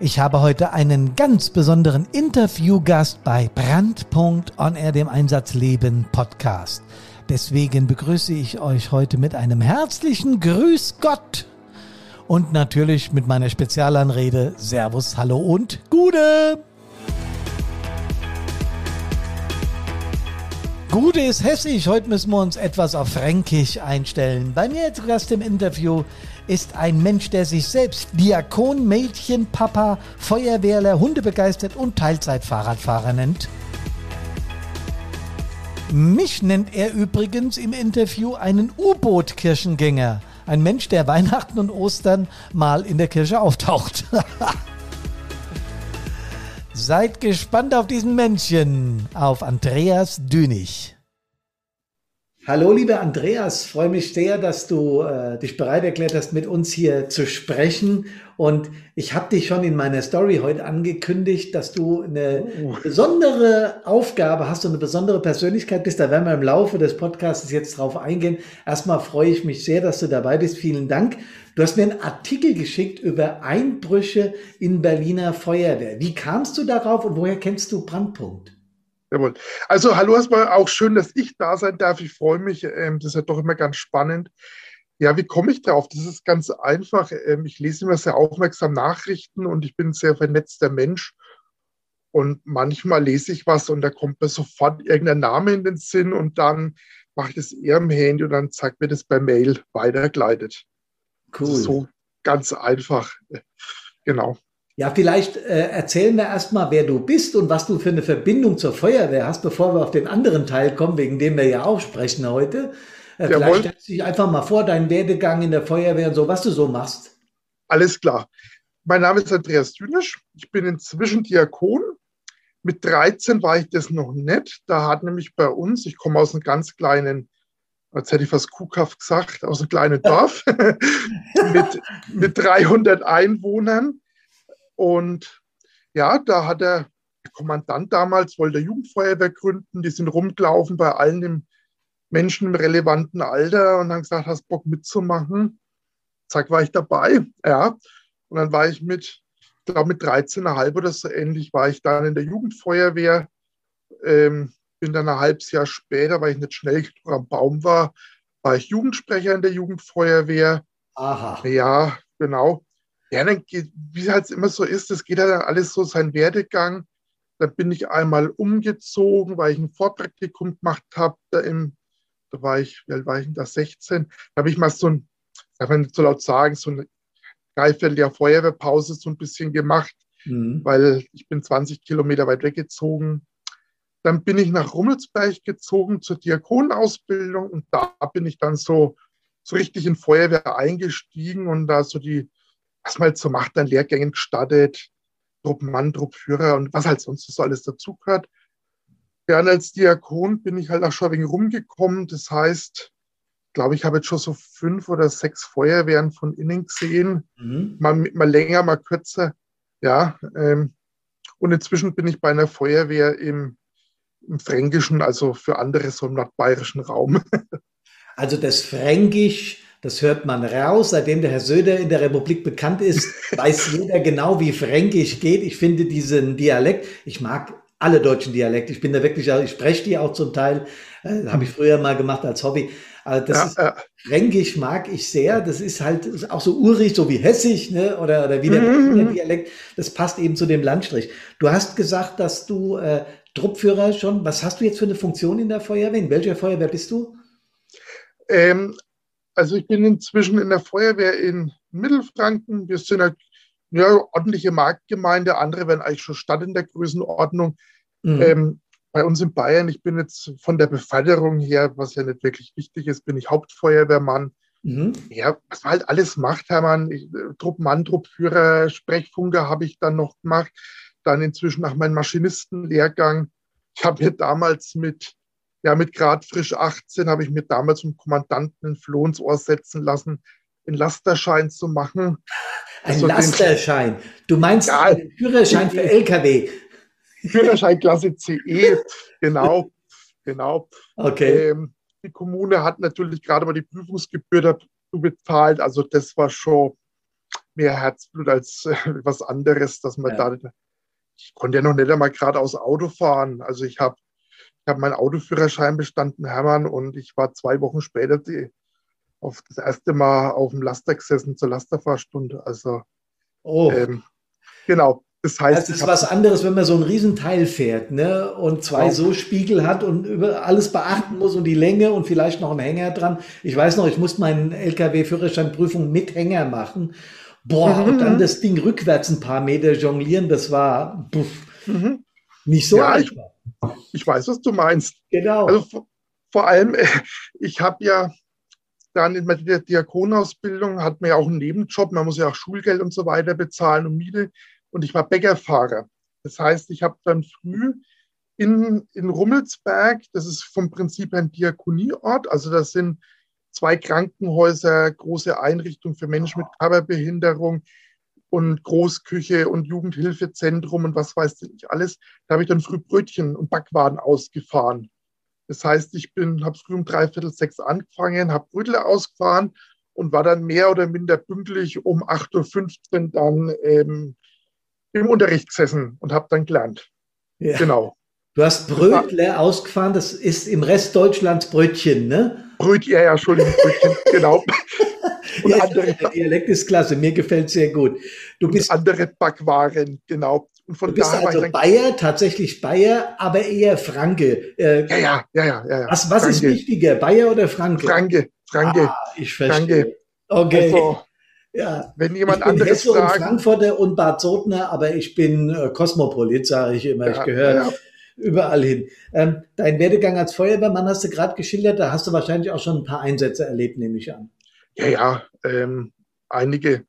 Ich habe heute einen ganz besonderen Interviewgast bei Brandpunkt dem Einsatzleben Podcast. Deswegen begrüße ich euch heute mit einem herzlichen Grüß Gott und natürlich mit meiner Spezialanrede Servus, Hallo und Gude. Gude ist hessisch. Heute müssen wir uns etwas auf Fränkisch einstellen. Bei mir zu Gast im Interview ist ein Mensch, der sich selbst Diakon, Mädchen, Papa, Feuerwehrler, Hundebegeistert und Teilzeitfahrradfahrer nennt. Mich nennt er übrigens im Interview einen U-Boot-Kirchengänger. Ein Mensch, der Weihnachten und Ostern mal in der Kirche auftaucht. Seid gespannt auf diesen Männchen, auf Andreas Dünig. Hallo, lieber Andreas, freue mich sehr, dass du äh, dich bereit erklärt hast, mit uns hier zu sprechen. Und ich habe dich schon in meiner Story heute angekündigt, dass du eine oh. besondere Aufgabe hast und eine besondere Persönlichkeit bist. Da werden wir im Laufe des Podcasts jetzt drauf eingehen. Erstmal freue ich mich sehr, dass du dabei bist. Vielen Dank. Du hast mir einen Artikel geschickt über Einbrüche in Berliner Feuerwehr. Wie kamst du darauf und woher kennst du Brandpunkt? Jawohl. Also hallo erstmal, auch schön, dass ich da sein darf. Ich freue mich. Ähm, das ist ja doch immer ganz spannend. Ja, wie komme ich darauf? Das ist ganz einfach. Ähm, ich lese immer sehr aufmerksam Nachrichten und ich bin ein sehr vernetzter Mensch. Und manchmal lese ich was und da kommt mir sofort irgendein Name in den Sinn und dann mache ich das eher im Handy und dann zeigt mir das per Mail weitergeleitet. Cool. So ganz einfach. Genau. Ja, vielleicht äh, erzählen wir erstmal, wer du bist und was du für eine Verbindung zur Feuerwehr hast, bevor wir auf den anderen Teil kommen, wegen dem wir ja auch sprechen heute. Äh, vielleicht stellst du dich einfach mal vor, deinen Werdegang in der Feuerwehr und so, was du so machst. Alles klar. Mein Name ist Andreas Dünisch. Ich bin inzwischen Diakon. Mit 13 war ich das noch nicht. Da hat nämlich bei uns, ich komme aus einem ganz kleinen, als hätte ich fast kuhhaft gesagt, aus einem kleinen Dorf mit, mit 300 Einwohnern und ja, da hat der Kommandant damals, wollte Jugendfeuerwehr gründen, die sind rumgelaufen bei allen im Menschen im relevanten Alter und haben gesagt, hast Bock mitzumachen? Zack, war ich dabei, ja. Und dann war ich mit, ich glaube mit 13,5 oder so ähnlich, war ich dann in der Jugendfeuerwehr. Ähm, bin dann ein halbes Jahr später, weil ich nicht schnell genug am Baum war, war ich Jugendsprecher in der Jugendfeuerwehr. Aha. Ja, genau. Ja, dann geht, wie es halt immer so ist, das geht ja dann alles so seinen Werdegang. Da bin ich einmal umgezogen, weil ich ein Vorpraktikum gemacht habe. Da, da war ich, wie alt war ich denn da, 16. Da habe ich mal so ein, darf man nicht so laut sagen, so ein Dreivierteljahr Feuerwehrpause so ein bisschen gemacht, mhm. weil ich bin 20 Kilometer weit weggezogen. Dann bin ich nach Rummelsberg gezogen zur Diakonausbildung und da bin ich dann so, so richtig in Feuerwehr eingestiegen und da so die was man halt so macht, an Lehrgängen gestartet, Truppmann, Truppführer und was halt sonst so alles dazugehört. Ja, und als Diakon bin ich halt auch schon ein wenig rumgekommen. Das heißt, glaube ich, habe jetzt schon so fünf oder sechs Feuerwehren von innen gesehen. Mhm. Mal, mal länger, mal kürzer. Ja, ähm, und inzwischen bin ich bei einer Feuerwehr im, im Fränkischen, also für andere so im nordbayerischen Raum. Also das Fränkisch das hört man raus. Seitdem der Herr Söder in der Republik bekannt ist, weiß jeder genau, wie Fränkisch geht. Ich finde diesen Dialekt, ich mag alle deutschen Dialekte. Ich bin da wirklich, ich spreche die auch zum Teil. Äh, Habe ich früher mal gemacht als Hobby. Also das ja, ist, ja. Fränkisch mag ich sehr. Das ist halt auch so urig, so wie Hessisch, ne? Oder, oder wie der mhm. Dialekt. Das passt eben zu dem Landstrich. Du hast gesagt, dass du äh, Truppführer schon, was hast du jetzt für eine Funktion in der Feuerwehr? In welcher Feuerwehr bist du? Ähm, also ich bin inzwischen in der Feuerwehr in Mittelfranken. Wir sind eine ja, ordentliche Marktgemeinde. Andere werden eigentlich schon Stadt in der Größenordnung. Mhm. Ähm, bei uns in Bayern, ich bin jetzt von der Beförderung her, was ja nicht wirklich wichtig ist, bin ich Hauptfeuerwehrmann. Mhm. Ja, was man halt alles macht, Hermann. Ich, äh, Truppmann, Truppführer, Sprechfunker habe ich dann noch gemacht. Dann inzwischen nach meinem Maschinistenlehrgang. Ich habe mir damals mit ja, mit Grad frisch 18 habe ich mir damals vom Kommandanten ein Floh ins Ohr setzen lassen, einen Lasterschein zu machen. Ein also Lasterschein? Du meinst ja, einen Führerschein für LKW? Führerschein Klasse CE, genau, genau. Okay. Ähm, die Kommune hat natürlich gerade mal die Prüfungsgebühr dazu bezahlt, also das war schon mehr Herzblut als äh, was anderes, dass man ja. da. Ich konnte ja noch nicht einmal geradeaus Auto fahren. Also ich habe ich hab meinen Autoführerschein bestanden, Hermann, und ich war zwei Wochen später die, auf das erste Mal auf dem Laster gesessen zur Lasterfahrstunde. Also oh. ähm, genau. Das heißt, das ist was anderes, wenn man so ein Riesenteil fährt ne? und zwei genau. so Spiegel hat und über alles beachten muss und die Länge und vielleicht noch einen Hänger dran. Ich weiß noch, ich musste meinen LKW-Führerscheinprüfung mit Hänger machen. Boah, mhm. und dann das Ding rückwärts ein paar Meter jonglieren, das war puff, mhm. Nicht so ja, einfach. Ich, ich, weiß, was du meinst. Genau. Also vor, vor allem, ich habe ja dann in der Diakonausbildung hat man ja auch einen Nebenjob, man muss ja auch Schulgeld und so weiter bezahlen und Miete und ich war Bäckerfahrer. Das heißt, ich habe dann früh in, in Rummelsberg, das ist vom Prinzip ein Diakonieort, also das sind zwei Krankenhäuser, große Einrichtungen für Menschen mit Körperbehinderung und Großküche und Jugendhilfezentrum und was weiß ich alles. Da habe ich dann früh Brötchen und Backwaren ausgefahren. Das heißt, ich bin, habe früh um dreiviertel sechs angefangen, habe Brötel ausgefahren und war dann mehr oder minder pünktlich um 8.15 Uhr dann ähm, im Unterricht gesessen und habe dann gelernt. Ja. Genau. Du hast Brötle ausgefahren, das ist im Rest Deutschlands Brötchen, ne? Brötchen, ja, ja, Entschuldigung, Brötchen, genau. Und ja, andere, der Dialekt ist klasse, mir gefällt sehr gut. Du bist andere Backwaren, genau. Und von du bist also Bayer, tatsächlich Bayer, aber eher Franke. Äh, ja, ja, ja, ja, ja. Was, was ist wichtiger, Bayer oder Franke? Franke, Franke. Ah, ich verstehe. Franke. Okay. Also, ja. Wenn jemand ich bin anderes Hesse fragt. Frankfurter und Bad Sodner, aber ich bin äh, Kosmopolit, sage ich immer. Ja, ich gehöre ja. überall hin. Ähm, dein Werdegang als Feuerwehrmann hast du gerade geschildert. Da hast du wahrscheinlich auch schon ein paar Einsätze erlebt, nehme ich an. Ja, ja, ähm, einige.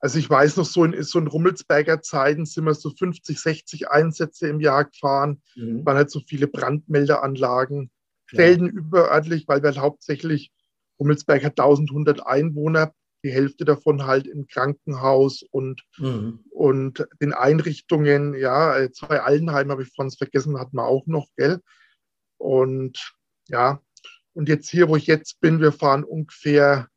Also ich weiß noch, so in, so in Rummelsberger Zeiten sind wir so 50, 60 Einsätze im Jahr gefahren. Mhm. Waren halt so viele Brandmeldeanlagen, Felden überörtlich, weil wir halt hauptsächlich, Rummelsberg hat 1100 Einwohner, die Hälfte davon halt im Krankenhaus und, mhm. und den Einrichtungen. Ja, zwei Altenheime habe ich vorhin vergessen, hatten wir auch noch, gell? Und ja, und jetzt hier, wo ich jetzt bin, wir fahren ungefähr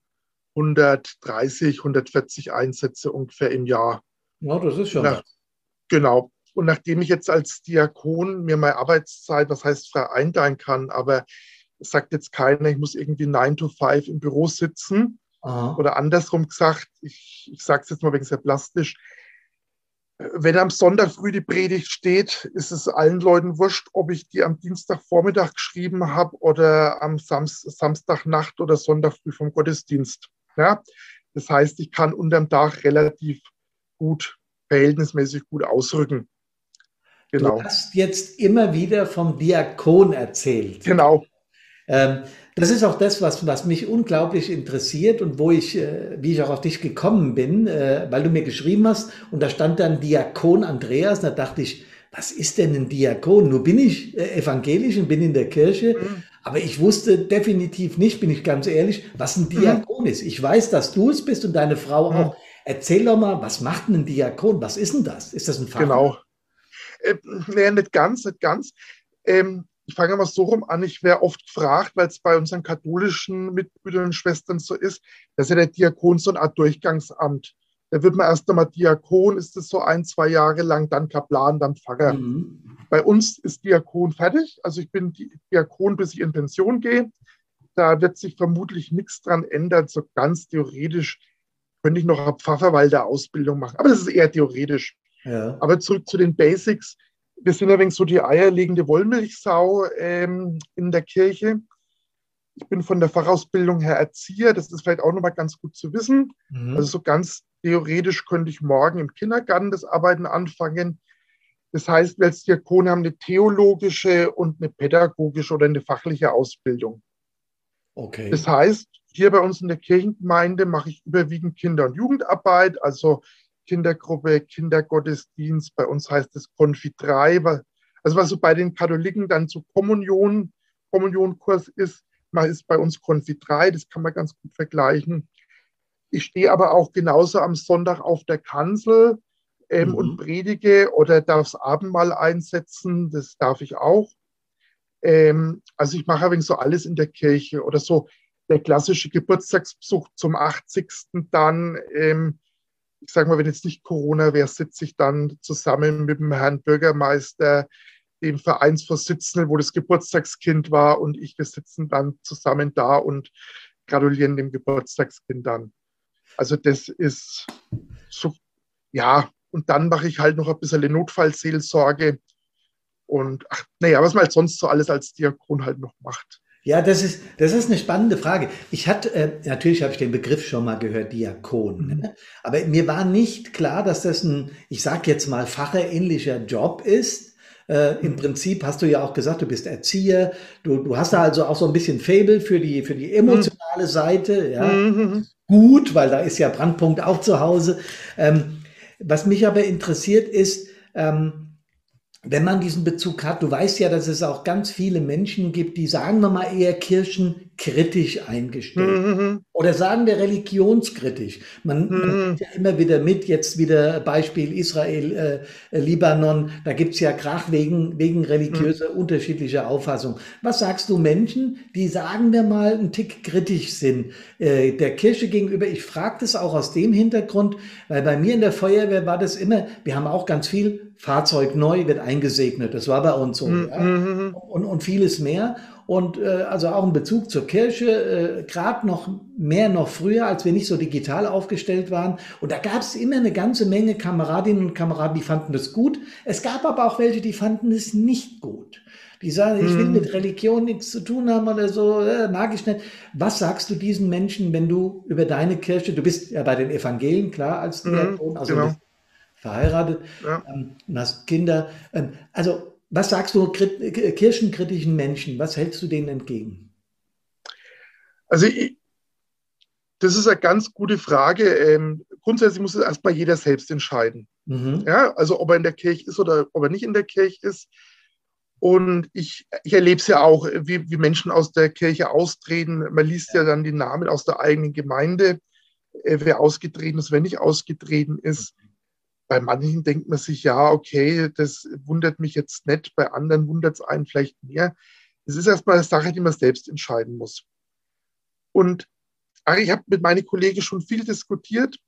130, 140 Einsätze ungefähr im Jahr. Ja, das ist schon. Nach, genau. Und nachdem ich jetzt als Diakon mir meine Arbeitszeit, was heißt frei einteilen kann, aber es sagt jetzt keiner, ich muss irgendwie 9 to 5 im Büro sitzen, Aha. Oder andersrum gesagt, ich, ich sage es jetzt mal wegen sehr plastisch, wenn am Sonntag früh die Predigt steht, ist es allen Leuten wurscht, ob ich die am Dienstagvormittag geschrieben habe oder am Sam Samstagnacht oder Sonntag früh vom Gottesdienst. Ja? Das heißt, ich kann unterm Tag relativ gut, verhältnismäßig gut ausrücken. Genau. Du hast jetzt immer wieder vom Diakon erzählt. Genau. Ähm, das ist auch das, was, was mich unglaublich interessiert und wo ich, äh, wie ich auch auf dich gekommen bin, äh, weil du mir geschrieben hast und da stand dann Diakon Andreas, da dachte ich, was ist denn ein Diakon? Nur bin ich äh, evangelisch und bin in der Kirche, mhm. aber ich wusste definitiv nicht, bin ich ganz ehrlich, was ein Diakon mhm. ist. Ich weiß, dass du es bist und deine Frau mhm. auch. Erzähl doch mal, was macht ein Diakon? Was ist denn das? Ist das ein Fach? Genau. Äh, nee, nicht ganz, nicht ganz. Ähm, ich fange mal so rum an, ich wäre oft gefragt, weil es bei unseren katholischen Mitbrüdern und Schwestern so ist, dass ja der Diakon so eine Art Durchgangsamt. Da wird man erst einmal Diakon, ist es so ein, zwei Jahre lang, dann Kaplan, dann Pfarrer. Mhm. Bei uns ist Diakon fertig. Also ich bin Diakon, bis ich in Pension gehe. Da wird sich vermutlich nichts dran ändern. So ganz theoretisch könnte ich noch eine Pfarrverwalter-Ausbildung machen. Aber das ist eher theoretisch. Ja. Aber zurück zu den Basics wir sind wenig so die eierlegende Wollmilchsau ähm, in der Kirche. Ich bin von der Fachausbildung her Erzieher, das ist vielleicht auch nochmal ganz gut zu wissen. Mhm. Also so ganz theoretisch könnte ich morgen im Kindergarten das Arbeiten anfangen. Das heißt, wir als Diakone haben eine theologische und eine pädagogische oder eine fachliche Ausbildung. Okay. Das heißt, hier bei uns in der Kirchengemeinde mache ich überwiegend Kinder- und Jugendarbeit, also Kindergruppe, Kindergottesdienst. Bei uns heißt es Konfi 3. Also was so bei den Katholiken dann so Kommunion, Kommunionkurs ist, man ist bei uns Konfi 3, das kann man ganz gut vergleichen. Ich stehe aber auch genauso am Sonntag auf der Kanzel ähm, mhm. und predige oder darf das Abendmahl einsetzen, das darf ich auch. Ähm, also ich mache übrigens so alles in der Kirche oder so der klassische Geburtstagsbesuch zum 80. dann. Ähm, ich sage mal, wenn jetzt nicht Corona wäre, sitze ich dann zusammen mit dem Herrn Bürgermeister, dem Vereinsvorsitzenden, wo das Geburtstagskind war und ich, wir sitzen dann zusammen da und gratulieren dem Geburtstagskind dann. Also das ist so, ja, und dann mache ich halt noch ein bisschen Notfallseelsorge und ach, naja, was man halt sonst so alles als Diakon halt noch macht. Ja, das ist, das ist eine spannende Frage. Ich hatte, äh, natürlich habe ich den Begriff schon mal gehört, Diakon. Ne? Mhm. Aber mir war nicht klar, dass das ein, ich sage jetzt mal, facherähnlicher Job ist. Äh, Im mhm. Prinzip hast du ja auch gesagt, du bist Erzieher. Du, du hast da also auch so ein bisschen Fable für die, für die emotionale Seite. Ja. Mhm. Gut, weil da ist ja Brandpunkt auch zu Hause. Ähm, was mich aber interessiert ist, ähm, wenn man diesen Bezug hat, du weißt ja, dass es auch ganz viele Menschen gibt, die sagen wir mal eher kirchenkritisch eingestellt mhm. oder sagen wir religionskritisch. Man, mhm. man ja immer wieder mit, jetzt wieder Beispiel Israel, äh, Libanon, da gibt's ja Krach wegen, wegen religiöser mhm. unterschiedlicher Auffassung. Was sagst du Menschen, die sagen wir mal einen Tick kritisch sind äh, der Kirche gegenüber? Ich frage das auch aus dem Hintergrund, weil bei mir in der Feuerwehr war das immer, wir haben auch ganz viel Fahrzeug neu wird eingesegnet. Das war bei uns so. Mhm. Ja. Mhm. Und, und vieles mehr. Und äh, also auch ein Bezug zur Kirche, äh, gerade noch mehr noch früher, als wir nicht so digital aufgestellt waren. Und da gab es immer eine ganze Menge Kameradinnen und Kameraden, die fanden das gut. Es gab aber auch welche, die fanden es nicht gut. Die sagen, ich will mhm. mit Religion nichts zu tun haben oder so, äh, mag ich nicht. Was sagst du diesen Menschen, wenn du über deine Kirche, du bist ja bei den Evangelien, klar, als Diakon, also genau verheiratet ja. ähm, und hast Kinder. Ähm, also, was sagst du kirchenkritischen Menschen? Was hältst du denen entgegen? Also, ich, das ist eine ganz gute Frage. Ähm, grundsätzlich muss es erstmal jeder selbst entscheiden. Mhm. Ja, also, ob er in der Kirche ist oder ob er nicht in der Kirche ist. Und ich, ich erlebe es ja auch, wie, wie Menschen aus der Kirche austreten. Man liest ja dann die Namen aus der eigenen Gemeinde, äh, wer ausgetreten ist, wer nicht ausgetreten ist. Bei manchen denkt man sich, ja, okay, das wundert mich jetzt nicht, bei anderen wundert es einen vielleicht mehr. Es ist erstmal eine Sache, die man selbst entscheiden muss. Und ich habe mit meinen Kollegen schon viel diskutiert,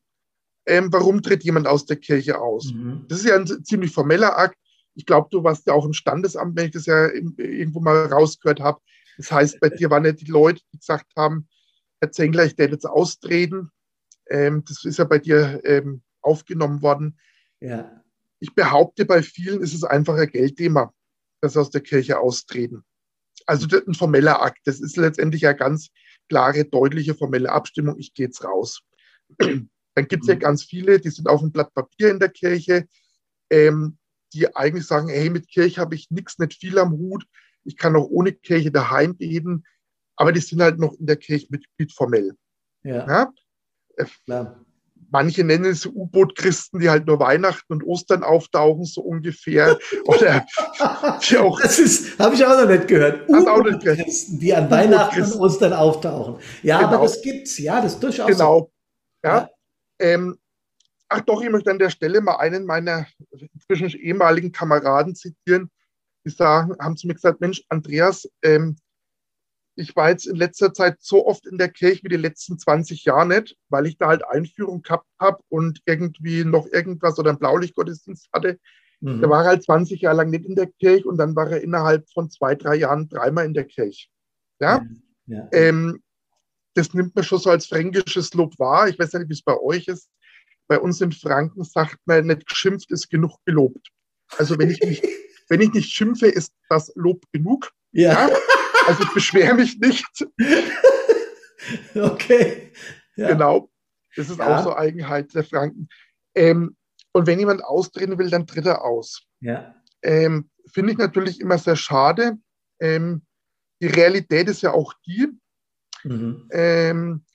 ähm, warum tritt jemand aus der Kirche aus. Mhm. Das ist ja ein ziemlich formeller Akt. Ich glaube, du warst ja auch im Standesamt, wenn ich das ja irgendwo mal rausgehört habe. Das heißt, bei dir waren ja die Leute, die gesagt haben, Herr Zengler, ich werde jetzt austreten. Ähm, das ist ja bei dir ähm, aufgenommen worden. Ja. Ich behaupte, bei vielen ist es einfach ein Geldthema, dass sie aus der Kirche austreten. Also ein formeller Akt. Das ist letztendlich eine ganz klare, deutliche formelle Abstimmung. Ich gehe jetzt raus. Dann gibt es ja mhm. ganz viele, die sind auf dem Blatt Papier in der Kirche, ähm, die eigentlich sagen, hey, mit Kirche habe ich nichts, nicht viel am Hut. Ich kann auch ohne Kirche daheim beten. Aber die sind halt noch in der Kirche Mitglied formell. Ja. ja? Klar manche nennen es U-Boot-Christen, die halt nur Weihnachten und Ostern auftauchen, so ungefähr. Oder die auch. Das ist, habe ich auch noch nicht gehört. U-Boot-Christen, die an Weihnachten und Ostern auftauchen. Ja, genau. aber das gibt's, ja, das ist durchaus. Genau. So. Ja. ja. Ähm, ach doch, ich möchte an der Stelle mal einen meiner inzwischen ehemaligen Kameraden zitieren. Die sagen, haben zu mir gesagt, Mensch, Andreas, ähm, ich war jetzt in letzter Zeit so oft in der Kirche wie die letzten 20 Jahre nicht, weil ich da halt Einführung gehabt habe und irgendwie noch irgendwas oder einen Blaulichtgottesdienst hatte. Mhm. Der war halt 20 Jahre lang nicht in der Kirche und dann war er innerhalb von zwei, drei Jahren dreimal in der Kirche. Ja. ja. Ähm, das nimmt man schon so als fränkisches Lob wahr. Ich weiß nicht, wie es bei euch ist. Bei uns in Franken sagt man, nicht geschimpft ist genug gelobt. Also wenn ich nicht, wenn ich nicht schimpfe, ist das Lob genug. ja? ja? Also ich beschwere mich nicht. okay. Ja. Genau. Das ist ja. auch so Eigenheit der Franken. Ähm, und wenn jemand austreten will, dann tritt er aus. Ja. Ähm, Finde ich natürlich immer sehr schade. Ähm, die Realität ist ja auch die, mhm. Ähm,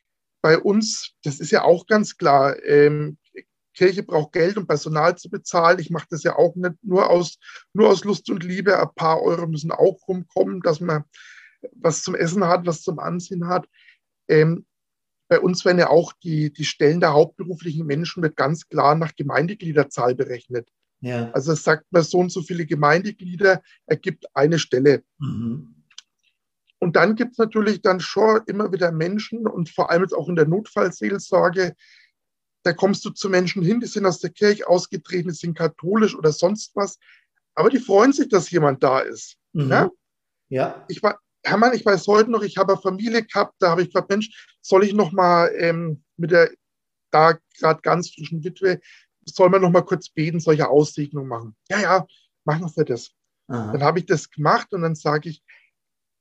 bei uns, das ist ja auch ganz klar, ähm, Kirche braucht Geld, um Personal zu bezahlen. Ich mache das ja auch nicht nur aus, nur aus Lust und Liebe. Ein paar Euro müssen auch rumkommen, dass man was zum Essen hat, was zum Anziehen hat. Ähm, bei uns werden ja auch die, die Stellen der hauptberuflichen Menschen wird ganz klar nach Gemeindegliederzahl berechnet. Ja. Also es sagt man, so und so viele Gemeindeglieder ergibt eine Stelle. Mhm. Und dann gibt es natürlich dann schon immer wieder Menschen und vor allem jetzt auch in der Notfallseelsorge, da kommst du zu Menschen hin, die sind aus der Kirche ausgetreten, die sind katholisch oder sonst was. Aber die freuen sich, dass jemand da ist. Mhm. Ja? ja. Ich war, Hermann, ich weiß heute noch, ich habe eine Familie gehabt, da habe ich gefragt, Mensch, soll ich noch mal ähm, mit der da gerade ganz frischen Witwe, soll man noch mal kurz beten, solche Aussegnungen machen? Ja, ja, machen wir das. Aha. Dann habe ich das gemacht und dann sage ich,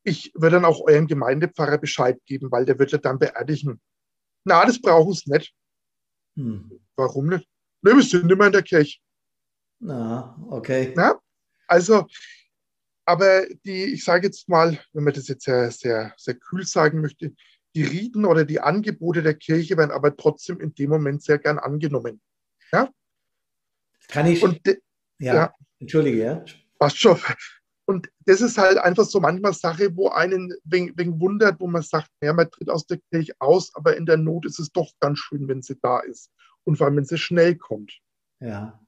ich würde dann auch eurem Gemeindepfarrer Bescheid geben, weil der wird ja dann beerdigen. Na, das brauchen sie nicht. Hm. Warum nicht? Ne, wir sind immer in der Kirche. Na, okay. Na? Also, aber die, ich sage jetzt mal, wenn man das jetzt sehr, sehr, sehr kühl sagen möchte, die Riten oder die Angebote der Kirche werden aber trotzdem in dem Moment sehr gern angenommen. Ja? Kann ich? Und ja, ja, entschuldige, ja. Passt schon. Und das ist halt einfach so manchmal Sache, wo einen wegen, wegen wundert, wo man sagt, ja, man tritt aus der Kirche aus, aber in der Not ist es doch ganz schön, wenn sie da ist. Und vor allem, wenn sie schnell kommt. Ja.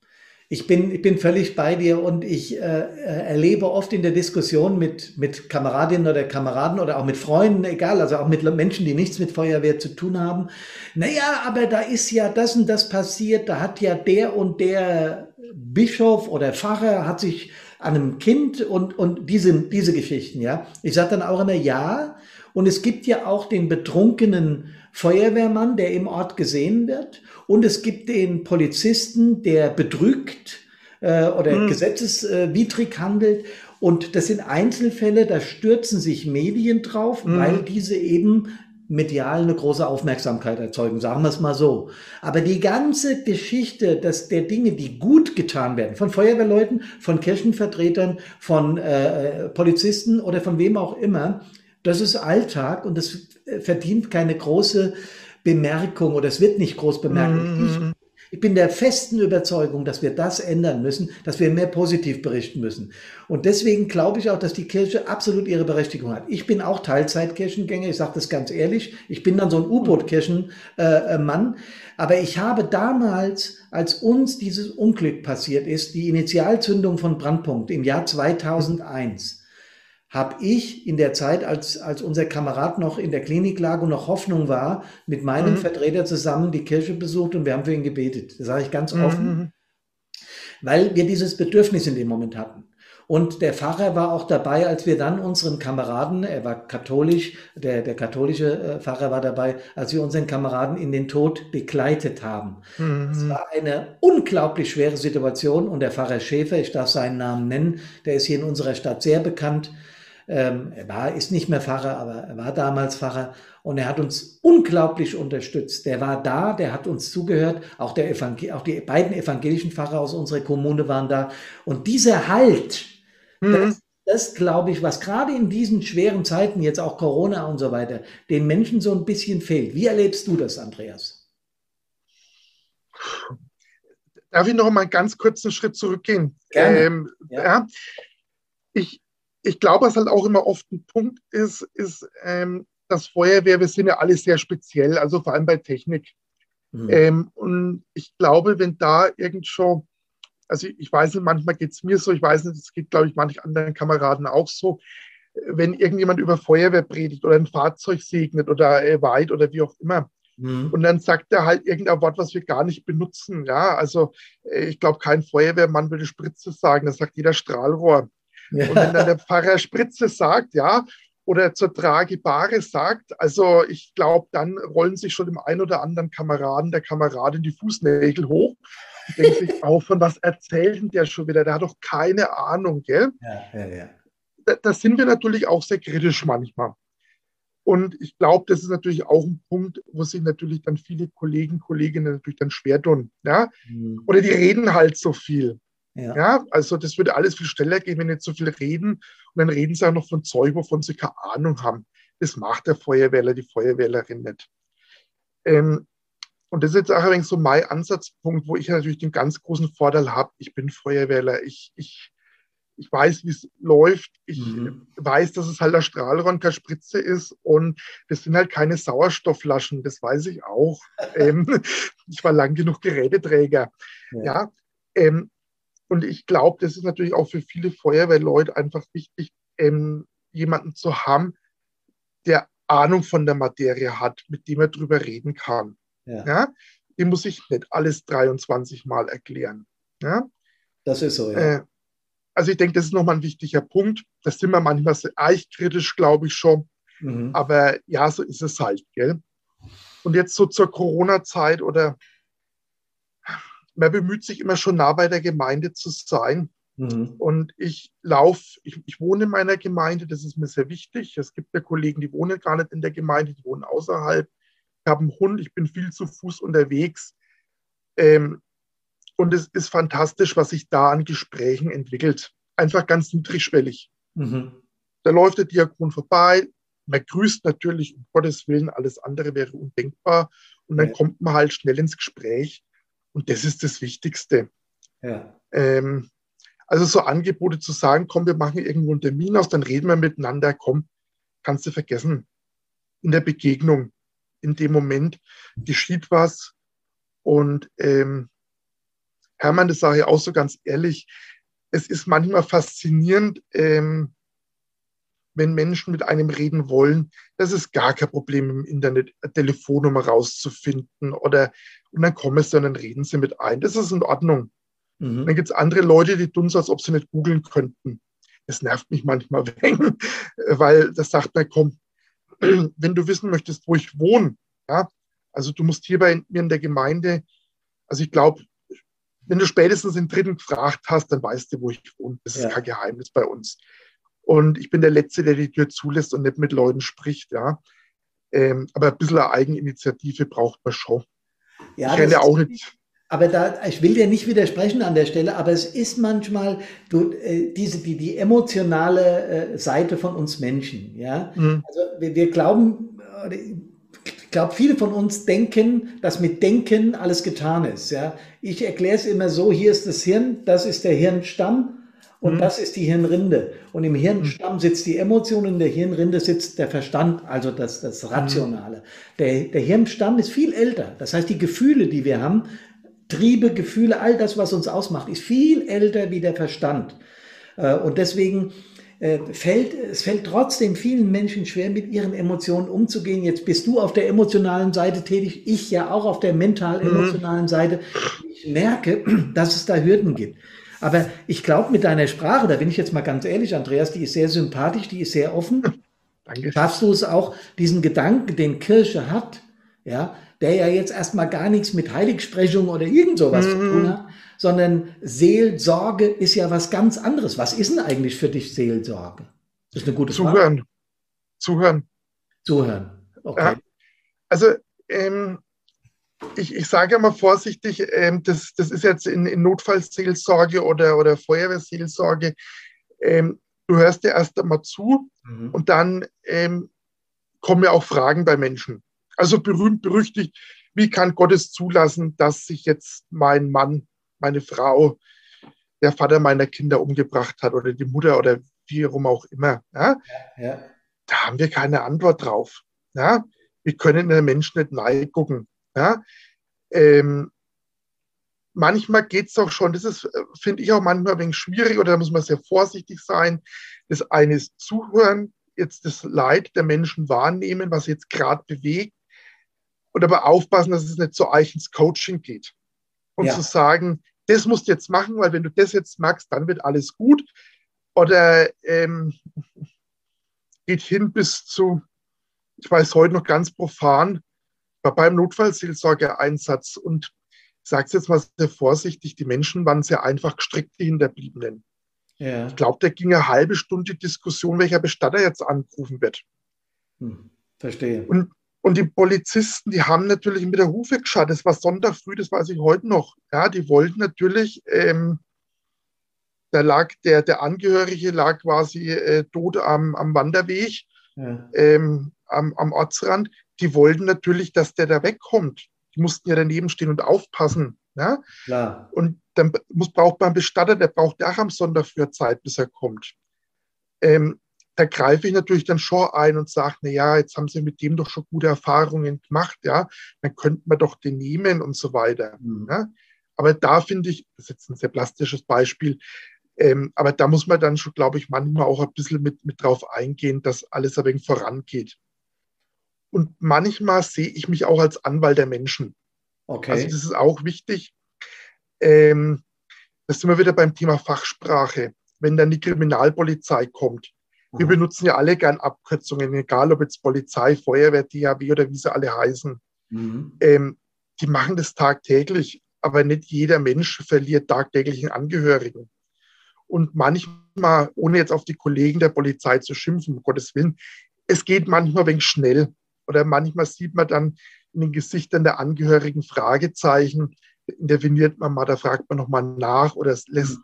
Ich bin, ich bin völlig bei dir und ich äh, äh, erlebe oft in der Diskussion mit, mit Kameradinnen oder Kameraden oder auch mit Freunden, egal, also auch mit Menschen, die nichts mit Feuerwehr zu tun haben. Naja, aber da ist ja das und das passiert, da hat ja der und der Bischof oder Pfarrer hat sich an einem Kind und, und diese, diese Geschichten, ja. Ich sage dann auch immer ja. Und es gibt ja auch den betrunkenen Feuerwehrmann, der im Ort gesehen wird. Und es gibt den Polizisten, der betrügt äh, oder mhm. gesetzeswidrig handelt. Und das sind Einzelfälle, da stürzen sich Medien drauf, mhm. weil diese eben medial eine große Aufmerksamkeit erzeugen, sagen wir es mal so. Aber die ganze Geschichte dass der Dinge, die gut getan werden, von Feuerwehrleuten, von Kirchenvertretern, von äh, Polizisten oder von wem auch immer, das ist Alltag und das verdient keine große Bemerkung oder es wird nicht groß bemerkt. Mhm. Ich, ich, bin der festen Überzeugung, dass wir das ändern müssen, dass wir mehr positiv berichten müssen. Und deswegen glaube ich auch, dass die Kirche absolut ihre Berechtigung hat. Ich bin auch Teilzeitkirchengänger, ich sage das ganz ehrlich. Ich bin dann so ein U-Boot-Kirchenmann. Aber ich habe damals, als uns dieses Unglück passiert ist, die Initialzündung von Brandpunkt im Jahr 2001, habe ich in der Zeit, als, als unser Kamerad noch in der Klinik lag und noch Hoffnung war, mit meinem mhm. Vertreter zusammen die Kirche besucht und wir haben für ihn gebetet. Das sage ich ganz mhm. offen, weil wir dieses Bedürfnis in dem Moment hatten. Und der Pfarrer war auch dabei, als wir dann unseren Kameraden, er war katholisch, der, der katholische äh, Pfarrer war dabei, als wir unseren Kameraden in den Tod begleitet haben. Mhm. Es war eine unglaublich schwere Situation und der Pfarrer Schäfer, ich darf seinen Namen nennen, der ist hier in unserer Stadt sehr bekannt, ähm, er war, ist nicht mehr Pfarrer, aber er war damals Pfarrer und er hat uns unglaublich unterstützt. Der war da, der hat uns zugehört. Auch, der Evangel auch die beiden evangelischen Pfarrer aus unserer Kommune waren da. Und dieser Halt, mhm. das, das glaube ich, was gerade in diesen schweren Zeiten, jetzt auch Corona und so weiter, den Menschen so ein bisschen fehlt. Wie erlebst du das, Andreas? Darf ich noch mal einen ganz kurzen Schritt zurückgehen? Gerne. Ähm, ja. ja. Ich, ich glaube, was halt auch immer oft ein Punkt ist, ist ähm, das Feuerwehr, wir sind ja alle sehr speziell, also vor allem bei Technik. Mhm. Ähm, und ich glaube, wenn da irgend schon, also ich weiß nicht, manchmal geht es mir so, ich weiß nicht, es geht, glaube ich, manchen anderen Kameraden auch so, wenn irgendjemand über Feuerwehr predigt oder ein Fahrzeug segnet oder äh, weit oder wie auch immer. Mhm. Und dann sagt er halt irgendein Wort, was wir gar nicht benutzen. Ja, also äh, ich glaube, kein Feuerwehrmann würde Spritze sagen, das sagt jeder Strahlrohr. Ja. Und wenn dann der Pfarrer Spritze sagt, ja, oder zur Tragebare sagt, also ich glaube, dann rollen sich schon dem einen oder anderen Kameraden, der Kameradin die Fußnägel hoch und denken sich, oh, von was erzählt denn der schon wieder? Der hat doch keine Ahnung, gell? Ja, ja, ja. Da, da sind wir natürlich auch sehr kritisch manchmal. Und ich glaube, das ist natürlich auch ein Punkt, wo sich natürlich dann viele Kollegen, Kolleginnen natürlich dann schwer tun. Ja? Mhm. Oder die reden halt so viel. Ja. ja. also das würde alles viel schneller gehen, wenn nicht so viel reden. Und dann reden sie auch noch von Zeug, wovon sie keine Ahnung haben. Das macht der Feuerwehrler, die Feuerwehrlerin nicht. Ähm, und das ist jetzt auch ein wenig so mein Ansatzpunkt, wo ich natürlich den ganz großen Vorteil habe. Ich bin Feuerwehrler. Ich, ich, ich weiß, wie es läuft. Ich mhm. weiß, dass es halt der Strahlrohr und keine Spritze ist. Und das sind halt keine Sauerstoffflaschen. Das weiß ich auch. ähm, ich war lang genug Geräteträger. Ja, ja ähm, und ich glaube, das ist natürlich auch für viele Feuerwehrleute einfach wichtig, ähm, jemanden zu haben, der Ahnung von der Materie hat, mit dem er drüber reden kann. Ja. ja? die muss ich nicht alles 23 Mal erklären. Ja? Das ist so, ja. Äh, also ich denke, das ist nochmal ein wichtiger Punkt. Da sind wir manchmal sehr eichkritisch, glaube ich schon. Mhm. Aber ja, so ist es halt, gell? Und jetzt so zur Corona-Zeit oder man bemüht sich immer schon nah bei der Gemeinde zu sein. Mhm. Und ich laufe, ich, ich, wohne in meiner Gemeinde, das ist mir sehr wichtig. Es gibt ja Kollegen, die wohnen gar nicht in der Gemeinde, die wohnen außerhalb. Ich habe einen Hund, ich bin viel zu Fuß unterwegs. Ähm, und es ist fantastisch, was sich da an Gesprächen entwickelt. Einfach ganz niedrigschwellig. Mhm. Da läuft der Diakon vorbei, man grüßt natürlich, um Gottes Willen, alles andere wäre undenkbar. Und dann ja. kommt man halt schnell ins Gespräch. Und das ist das Wichtigste. Ja. Ähm, also so Angebote zu sagen, komm, wir machen irgendwo einen Termin aus, dann reden wir miteinander, komm, kannst du vergessen. In der Begegnung, in dem Moment geschieht was. Und ähm, Hermann, das sage ich auch so ganz ehrlich, es ist manchmal faszinierend, ähm, wenn Menschen mit einem reden wollen, das ist gar kein Problem im Internet, eine Telefonnummer rauszufinden oder und dann kommen sie und dann reden sie mit ein. Das ist in Ordnung. Mhm. Dann gibt es andere Leute, die tun so, als ob sie nicht googeln könnten. Das nervt mich manchmal wenig, weil das sagt man, komm, wenn du wissen möchtest, wo ich wohne, ja, also du musst hier bei mir in der Gemeinde, also ich glaube, wenn du spätestens den dritten gefragt hast, dann weißt du, wo ich wohne. Das ja. ist kein Geheimnis bei uns. Und ich bin der Letzte, der die Tür zulässt und nicht mit Leuten spricht, ja. Ähm, aber ein bisschen Eigeninitiative braucht man schon. Ja, ich renne auch nicht. Aber da, ich will dir nicht widersprechen an der Stelle, aber es ist manchmal du, äh, diese, die, die emotionale äh, Seite von uns Menschen. Ja? Mhm. Also wir, wir glauben, ich glaube, viele von uns denken, dass mit Denken alles getan ist. Ja? Ich erkläre es immer so, hier ist das Hirn, das ist der Hirnstamm und mhm. das ist die Hirnrinde. Und im Hirnstamm sitzt die Emotion, in der Hirnrinde sitzt der Verstand, also das, das Rationale. Mhm. Der, der Hirnstamm ist viel älter. Das heißt, die Gefühle, die wir haben, Triebe, Gefühle, all das, was uns ausmacht, ist viel älter wie der Verstand. Äh, und deswegen äh, fällt, es fällt trotzdem vielen Menschen schwer, mit ihren Emotionen umzugehen. Jetzt bist du auf der emotionalen Seite tätig, ich ja auch auf der mental-emotionalen mhm. Seite. Ich merke, dass es da Hürden gibt. Aber ich glaube, mit deiner Sprache, da bin ich jetzt mal ganz ehrlich, Andreas, die ist sehr sympathisch, die ist sehr offen. Danke. Schaffst du es auch, diesen Gedanken, den Kirche hat, ja, der ja jetzt erstmal gar nichts mit Heiligsprechung oder irgend sowas mhm. zu tun hat, sondern Seelsorge ist ja was ganz anderes. Was ist denn eigentlich für dich Seelsorge? Das ist eine gute Frage. Zuhören. Zuhören. Zuhören. Okay. Ja. Also ähm, ich, ich sage mal vorsichtig, ähm, das, das ist jetzt in, in Notfallseelsorge oder, oder Feuerwehrseelsorge. Ähm, du hörst dir erst einmal zu mhm. und dann ähm, kommen ja auch Fragen bei Menschen. Also berühmt, berüchtigt, wie kann Gott es zulassen, dass sich jetzt mein Mann, meine Frau, der Vater meiner Kinder umgebracht hat oder die Mutter oder wie rum auch immer. Ja? Ja, ja. Da haben wir keine Antwort drauf. Ja? Wir können den Menschen nicht nahe gucken. Ja? Ähm, manchmal geht es auch schon, das ist, äh, finde ich auch manchmal ein wenig schwierig oder da muss man sehr vorsichtig sein. Das eine ist Zuhören, jetzt das Leid der Menschen wahrnehmen, was jetzt gerade bewegt und aber aufpassen, dass es nicht so euch ins Coaching geht. Und ja. zu sagen, das musst du jetzt machen, weil wenn du das jetzt magst, dann wird alles gut. Oder ähm, geht hin bis zu, ich weiß heute noch ganz profan, beim Notfallseelsorgeeinsatz und ich sage es jetzt mal sehr vorsichtig, die Menschen waren sehr einfach gestrickt, die Hinterbliebenen. Ja. Ich glaube, da ging eine halbe Stunde Diskussion, welcher Bestatter jetzt angerufen wird. Hm, verstehe. Und, und die Polizisten, die haben natürlich mit der Hufe geschaut. Das war Sonntag früh, das weiß ich heute noch. Ja, die wollten natürlich, ähm, da lag der, der Angehörige lag quasi äh, tot am, am Wanderweg, ja. ähm, am, am Ortsrand die wollten natürlich, dass der da wegkommt. Die mussten ja daneben stehen und aufpassen. Ja? Klar. Und dann muss, braucht man einen Bestatter, der braucht auch am Sonntag für Zeit, bis er kommt. Ähm, da greife ich natürlich dann schon ein und sage, na ja, jetzt haben sie mit dem doch schon gute Erfahrungen gemacht, ja, dann könnte man doch den nehmen und so weiter. Mhm. Ja? Aber da finde ich, das ist jetzt ein sehr plastisches Beispiel, ähm, aber da muss man dann schon, glaube ich, manchmal auch ein bisschen mit, mit drauf eingehen, dass alles ein wenig vorangeht. Und manchmal sehe ich mich auch als Anwalt der Menschen. Okay. Also das ist auch wichtig. Ähm, das sind wir wieder beim Thema Fachsprache. Wenn dann die Kriminalpolizei kommt, wir benutzen ja alle gern Abkürzungen, egal ob jetzt Polizei, Feuerwehr, DHW oder wie sie alle heißen. Mhm. Ähm, die machen das tagtäglich, aber nicht jeder Mensch verliert tagtäglich einen Angehörigen. Und manchmal, ohne jetzt auf die Kollegen der Polizei zu schimpfen, um Gottes Willen, es geht manchmal wenig schnell. Oder manchmal sieht man dann in den Gesichtern der Angehörigen Fragezeichen, interveniert man mal, da fragt man nochmal nach oder lässt mhm.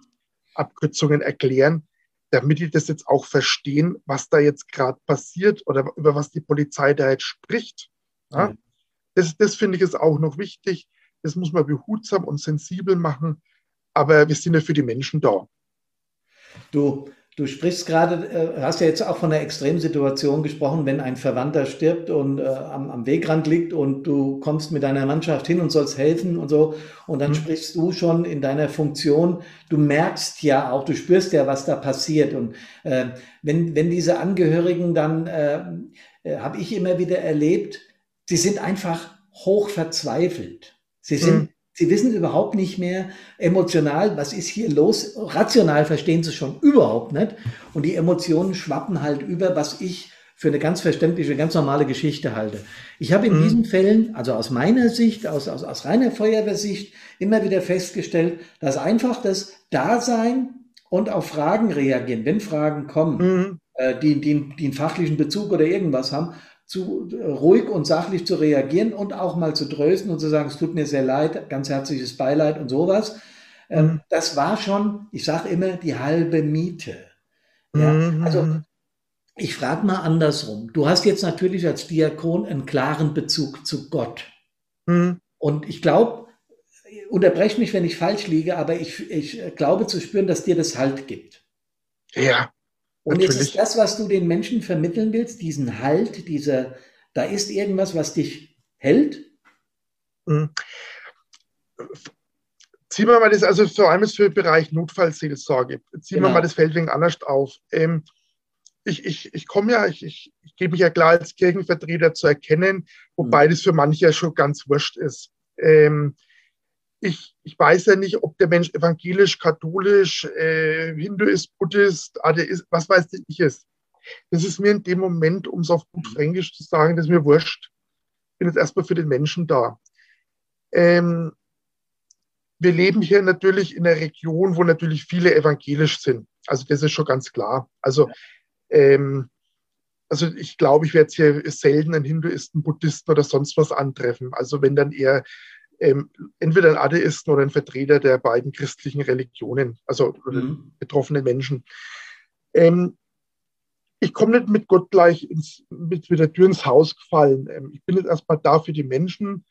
Abkürzungen erklären damit die das jetzt auch verstehen, was da jetzt gerade passiert oder über was die Polizei da jetzt spricht. Ja? Das, das finde ich ist auch noch wichtig. Das muss man behutsam und sensibel machen, aber wir sind ja für die Menschen da. Du, Du sprichst gerade, äh, hast ja jetzt auch von einer Extremsituation gesprochen, wenn ein Verwandter stirbt und äh, am, am, Wegrand liegt und du kommst mit deiner Mannschaft hin und sollst helfen und so. Und dann mhm. sprichst du schon in deiner Funktion, du merkst ja auch, du spürst ja, was da passiert. Und äh, wenn, wenn diese Angehörigen dann, äh, äh habe ich immer wieder erlebt, sie sind einfach hoch verzweifelt. Sie sind mhm. Sie wissen überhaupt nicht mehr emotional, was ist hier los. Rational verstehen sie schon überhaupt nicht. Und die Emotionen schwappen halt über, was ich für eine ganz verständliche, ganz normale Geschichte halte. Ich habe in mhm. diesen Fällen, also aus meiner Sicht, aus, aus, aus reiner Feuerwehrsicht, immer wieder festgestellt, dass einfach das Dasein und auf Fragen reagieren, wenn Fragen kommen, mhm. äh, die, die, die einen fachlichen Bezug oder irgendwas haben, zu, ruhig und sachlich zu reagieren und auch mal zu trösten und zu sagen, es tut mir sehr leid, ganz herzliches Beileid und sowas. Ähm, mhm. Das war schon, ich sage immer, die halbe Miete. Ja, mhm. Also ich frage mal andersrum. Du hast jetzt natürlich als Diakon einen klaren Bezug zu Gott. Mhm. Und ich glaube, unterbreche mich, wenn ich falsch liege, aber ich, ich glaube zu spüren, dass dir das Halt gibt. Ja. Und jetzt ist das, was du den Menschen vermitteln willst, diesen Halt, diese, da ist irgendwas, was dich hält? Mhm. Ziehen wir mal das, also vor allem für den Bereich Notfallseelsorge, ziehen genau. wir mal das Feld wegen anders auf. Ähm, ich, ich, ich komme ja, ich, ich, ich gebe mich ja klar als Kirchenvertreter zu erkennen, wobei mhm. das für manche ja schon ganz wurscht ist. Ähm, ich, ich weiß ja nicht, ob der Mensch evangelisch, katholisch, äh, Hinduist, Buddhist, Atheist, was weiß ich ist. Das ist mir in dem Moment, um es auf gut Fränkisch zu sagen, das ist mir wurscht. Ich bin jetzt erstmal für den Menschen da. Ähm, wir leben hier natürlich in einer Region, wo natürlich viele evangelisch sind. Also das ist schon ganz klar. Also, ähm, also ich glaube, ich werde hier selten einen Hinduisten, Buddhisten oder sonst was antreffen. Also wenn dann eher ähm, entweder ein Atheisten oder ein Vertreter der beiden christlichen Religionen, also mhm. betroffenen Menschen. Ähm, ich komme nicht mit Gott gleich ins, mit, mit der Tür ins Haus gefallen. Ähm, ich bin jetzt erstmal da für die Menschen.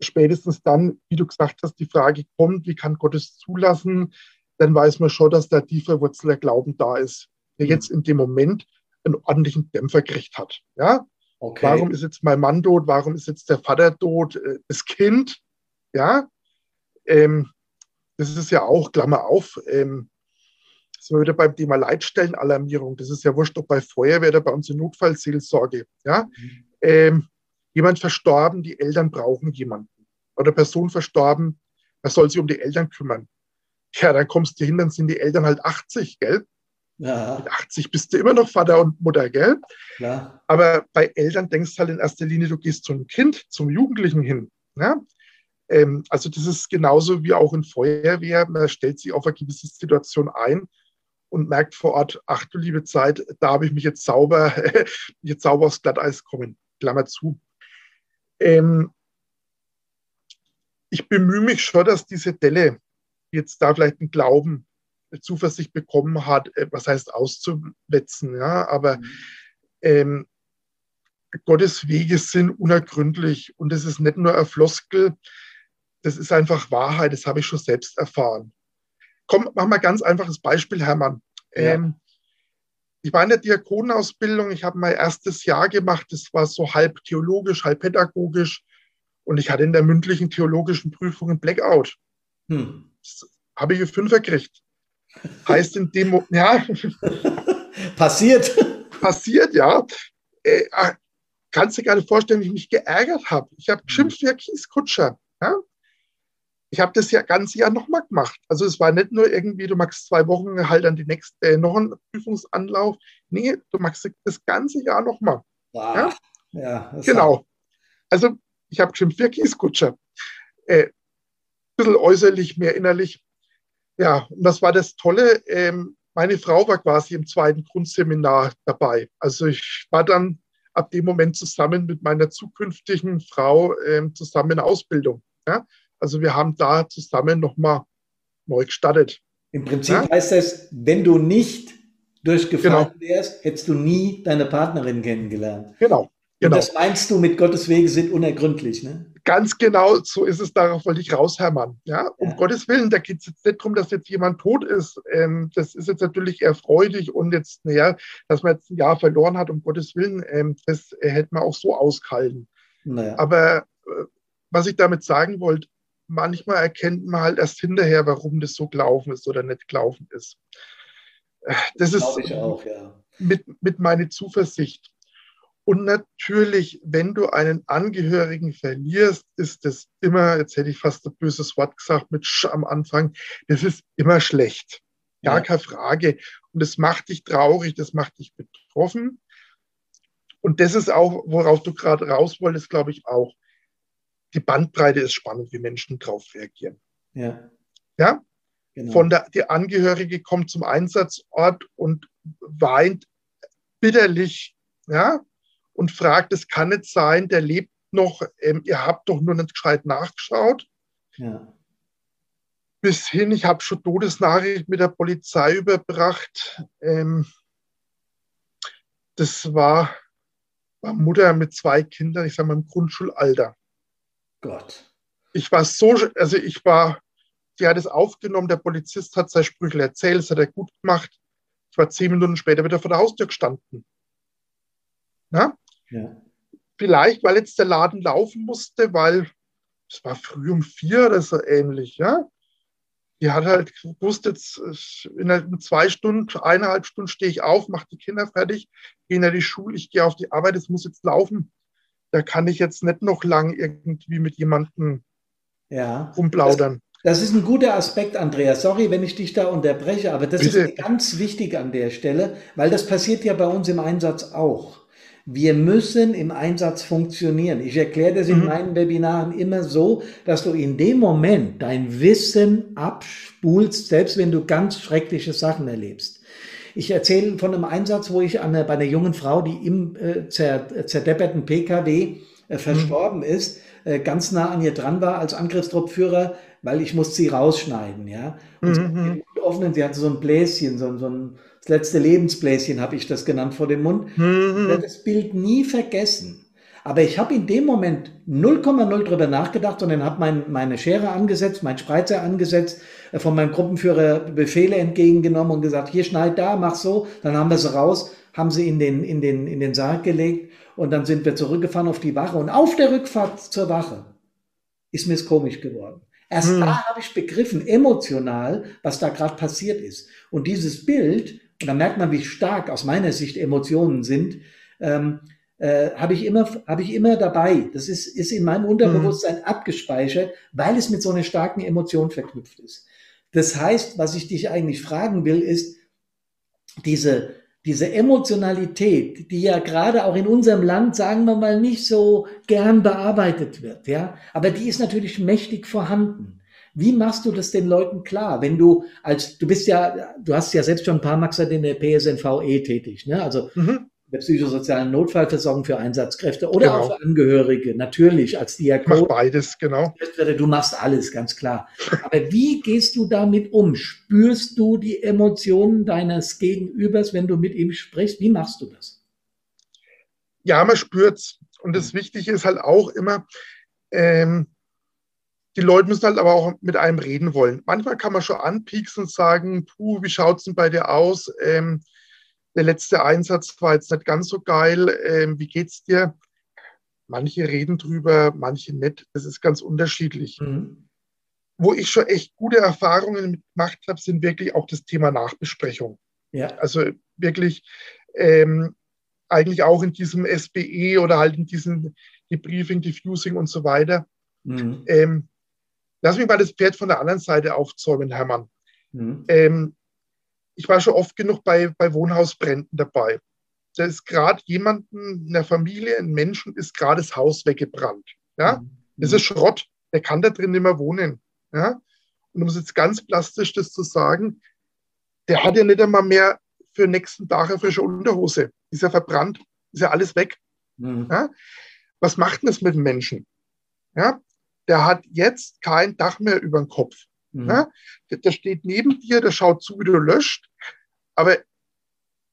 Spätestens dann, wie du gesagt hast, die Frage kommt, wie kann Gott es zulassen, dann weiß man schon, dass da tiefer Wurzel Glauben da ist, der mhm. jetzt in dem Moment einen ordentlichen Dämpfer gekriegt hat. Ja? Okay. Warum ist jetzt mein Mann tot? Warum ist jetzt der Vater tot? Äh, das Kind ja, ähm, das ist ja auch, Klammer auf, ähm, sind wir wieder beim Thema Leitstellenalarmierung. Das ist ja wurscht, ob bei Feuerwehr oder bei uns in Notfallseelsorge. Ja? Mhm. Ähm, jemand verstorben, die Eltern brauchen jemanden. Oder Person verstorben, wer soll sich um die Eltern kümmern? Ja, dann kommst du hin, dann sind die Eltern halt 80, gell? Ja. Mit 80 bist du immer noch Vater und Mutter, gell? Ja. Aber bei Eltern denkst du halt in erster Linie, du gehst zum Kind, zum Jugendlichen hin. Ja? Ähm, also das ist genauso wie auch in Feuerwehr. Man stellt sich auf eine gewisse Situation ein und merkt vor Ort, ach du liebe Zeit, da habe ich mich jetzt sauber, jetzt sauber aufs Glatteis kommen. Klammer zu. Ähm, ich bemühe mich schon, dass diese Delle jetzt da vielleicht einen Glauben, Zuversicht bekommen hat, äh, was heißt auszuwetzen, ja, aber mhm. ähm, Gottes Wege sind unergründlich und es ist nicht nur ein Floskel, das ist einfach Wahrheit, das habe ich schon selbst erfahren. Komm, mach mal ganz einfaches Beispiel, Hermann. Ja. Ähm, ich war in der Diakonenausbildung, ich habe mein erstes Jahr gemacht, das war so halb theologisch, halb pädagogisch und ich hatte in der mündlichen theologischen Prüfung ein Blackout. Hm. Das habe ich fünf gekriegt. Heißt in dem, ja. Passiert. Passiert, ja. Äh, ah, kannst du dir gar nicht vorstellen, wie ich mich geärgert habe. Ich habe geschimpft wie ein Kieskutscher. Ja? Ich habe das ja ganze Jahr nochmal gemacht. Also es war nicht nur irgendwie, du machst zwei Wochen halt dann die nächste, äh, noch einen Prüfungsanlauf. Nee, du machst das ganze Jahr nochmal. Ja? ja genau. Also ich habe schon vier Kieskutscher. Äh, bisschen äußerlich, mehr innerlich. Ja, und das war das Tolle. Ähm, meine Frau war quasi im zweiten Grundseminar dabei. Also ich war dann ab dem Moment zusammen mit meiner zukünftigen Frau ähm, zusammen in Ausbildung. Ja? Also wir haben da zusammen nochmal neu gestartet. Im Prinzip ja? heißt das, wenn du nicht durchgefallen genau. wärst, hättest du nie deine Partnerin kennengelernt. Genau. Genau. Und das meinst du mit Gottes Wege sind unergründlich, ne? Ganz genau, so ist es, darauf wollte ich raushämmern. Ja, um ja. Gottes Willen, da geht es jetzt nicht darum, dass jetzt jemand tot ist. Ähm, das ist jetzt natürlich erfreulich und jetzt, naja, dass man jetzt ein Jahr verloren hat, um Gottes Willen, ähm, das äh, hätte man auch so auskalten. Naja. Aber äh, was ich damit sagen wollte, manchmal erkennt man halt erst hinterher, warum das so gelaufen ist oder nicht gelaufen ist. Äh, das ist auch, ja. mit, mit meiner Zuversicht. Und natürlich, wenn du einen Angehörigen verlierst, ist das immer, jetzt hätte ich fast ein böses Wort gesagt mit Sch am Anfang, das ist immer schlecht. Gar ja. keine Frage. Und das macht dich traurig, das macht dich betroffen. Und das ist auch, worauf du gerade raus wolltest, glaube ich auch. Die Bandbreite ist spannend, wie Menschen darauf reagieren. Ja. Ja? Genau. Von der, der Angehörige kommt zum Einsatzort und weint bitterlich, ja, und fragt, es kann nicht sein, der lebt noch, ähm, ihr habt doch nur nicht gescheit nachgeschaut. Ja. Bis hin, ich habe schon Todesnachricht mit der Polizei überbracht. Ähm, das war, war Mutter mit zwei Kindern, ich sage mal im Grundschulalter. Gott. Ich war so, also ich war, sie hat es aufgenommen, der Polizist hat sein Sprüchel erzählt, das hat er gut gemacht. Ich war zehn Minuten später wieder vor der Haustür gestanden. Ja? Ja. Vielleicht, weil jetzt der Laden laufen musste, weil es war früh um vier oder so ähnlich, ja. Die hat halt gewusst, jetzt in zwei Stunden, eineinhalb Stunden stehe ich auf, mache die Kinder fertig, gehe in die Schule, ich gehe auf die Arbeit, es muss jetzt laufen. Da kann ich jetzt nicht noch lang irgendwie mit jemandem ja. rumplaudern. Das, das, ist ein guter Aspekt, Andreas. Sorry, wenn ich dich da unterbreche, aber das Bitte. ist ganz wichtig an der Stelle, weil das passiert ja bei uns im Einsatz auch. Wir müssen im Einsatz funktionieren. Ich erkläre das in mhm. meinen Webinaren immer so, dass du in dem Moment dein Wissen abspulst, selbst wenn du ganz schreckliche Sachen erlebst. Ich erzähle von einem Einsatz, wo ich eine, bei einer jungen Frau, die im äh, zerdepperten PKW äh, verstorben mhm. ist, äh, ganz nah an ihr dran war als Angriffstruppführer, weil ich musste sie rausschneiden, ja. Und mhm. sie, offenen, sie hatte so ein Bläschen, so, so ein das letzte Lebensbläschen habe ich das genannt vor dem Mund. Mhm. Ich werde das Bild nie vergessen. Aber ich habe in dem Moment 0,0 drüber nachgedacht und dann habe mein, meine Schere angesetzt, mein Spreizer angesetzt, äh, von meinem Gruppenführer Befehle entgegengenommen und gesagt, hier schneid da, mach so. Dann haben wir sie raus, haben sie in den, in den, in den Sarg gelegt und dann sind wir zurückgefahren auf die Wache und auf der Rückfahrt zur Wache ist mir es komisch geworden. Erst hm. da habe ich begriffen, emotional, was da gerade passiert ist. Und dieses Bild und da merkt man, wie stark aus meiner Sicht Emotionen sind, ähm, äh, habe ich immer, habe ich immer dabei. Das ist, ist in meinem Unterbewusstsein mhm. abgespeichert, weil es mit so einer starken Emotion verknüpft ist. Das heißt, was ich dich eigentlich fragen will, ist diese, diese Emotionalität, die ja gerade auch in unserem Land, sagen wir mal, nicht so gern bearbeitet wird, ja, aber die ist natürlich mächtig vorhanden. Wie machst du das den Leuten klar, wenn du als, du bist ja, du hast ja selbst schon ein paar Mal gesagt, in der PSNVE tätig, ne? Also mhm. Der psychosozialen Notfallversorgung für Einsatzkräfte oder genau. auch für Angehörige, natürlich als Diakon. Mach beides, genau. Du machst alles, ganz klar. Aber wie gehst du damit um? Spürst du die Emotionen deines Gegenübers, wenn du mit ihm sprichst? Wie machst du das? Ja, man spürt's. Und das Wichtige ist halt auch immer, ähm, die Leute müssen halt aber auch mit einem reden wollen. Manchmal kann man schon anpieksen und sagen, puh, wie schaut es denn bei dir aus? Ähm, der letzte Einsatz war jetzt nicht ganz so geil. Ähm, wie geht's dir? Manche reden drüber, manche nicht. Das ist ganz unterschiedlich. Mhm. Wo ich schon echt gute Erfahrungen gemacht habe, sind wirklich auch das Thema Nachbesprechung. Ja. Also wirklich ähm, eigentlich auch in diesem SBE oder halt in diesem Debriefing, Diffusing und so weiter. Mhm. Ähm, lass mich mal das Pferd von der anderen Seite aufzäumen, Hermann. Mhm. Ähm, ich war schon oft genug bei, bei Wohnhausbränden dabei. Da ist gerade jemanden in der Familie, ein Menschen, ist gerade das Haus weggebrannt. Ja? Mhm. Das ist Schrott. Der kann da drin nicht mehr wohnen. Ja? Und um es jetzt ganz plastisch das zu sagen, der hat ja nicht einmal mehr für den nächsten Tag eine frische Unterhose. Ist ja verbrannt, ist ja alles weg. Mhm. Ja? Was macht denn das mit dem Menschen? Ja? Der hat jetzt kein Dach mehr über dem Kopf. Mhm. Ja? Der, der, steht neben dir, der schaut zu, wie du löscht. Aber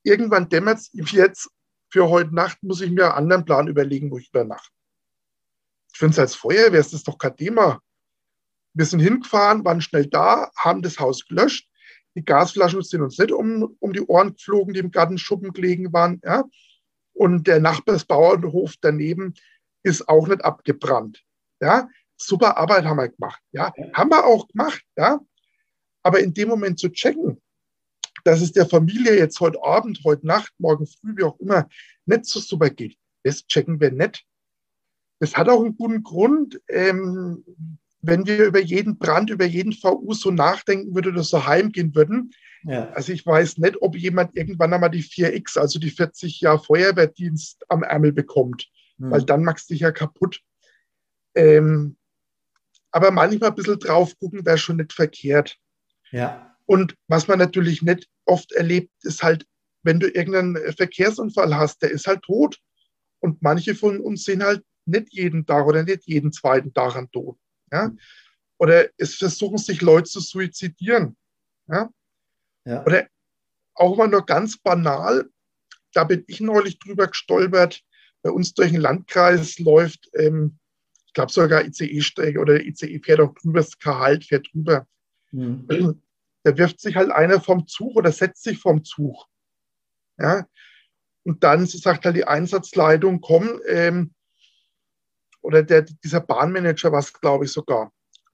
irgendwann dämmert es ihm jetzt, für heute Nacht muss ich mir einen anderen Plan überlegen, wo ich übernachte. Ich finde es als Feuerwehr ist das doch kein Thema. Wir sind hingefahren, waren schnell da, haben das Haus gelöscht. Die Gasflaschen sind uns nicht um, um die Ohren geflogen, die im Gartenschuppen gelegen waren. Ja? Und der Nachbarsbauernhof daneben ist auch nicht abgebrannt. Ja? Super Arbeit haben wir gemacht. Ja? Haben wir auch gemacht. Ja? Aber in dem Moment zu checken, dass es der Familie jetzt heute Abend, heute Nacht, morgen früh, wie auch immer, nicht so super geht, das checken wir nicht. Das hat auch einen guten Grund. Ähm, wenn wir über jeden Brand, über jeden VU so nachdenken würden oder so heimgehen würden. Ja. Also ich weiß nicht, ob jemand irgendwann einmal die 4X, also die 40 Jahre Feuerwehrdienst am Ärmel bekommt, mhm. weil dann machst du dich ja kaputt. Ähm, aber manchmal ein bisschen drauf gucken wäre schon nicht verkehrt. Ja. Und was man natürlich nicht oft erlebt, ist halt, wenn du irgendeinen Verkehrsunfall hast, der ist halt tot. Und manche von uns sehen halt nicht jeden Tag oder nicht jeden zweiten Tag an Tod. Ja? Oder es versuchen sich Leute zu suizidieren. Ja? ja? Oder auch mal nur ganz banal, da bin ich neulich drüber gestolpert, bei uns durch den Landkreis läuft, ähm, glaube sogar ICE-Strecke oder ICE fährt auch drüber, das Kahalt fährt drüber. Mhm. Da wirft sich halt einer vom Zug oder setzt sich vom Zug. Ja? Und dann sagt halt die Einsatzleitung, komm, ähm, oder der, dieser Bahnmanager war es, glaube ich, sogar.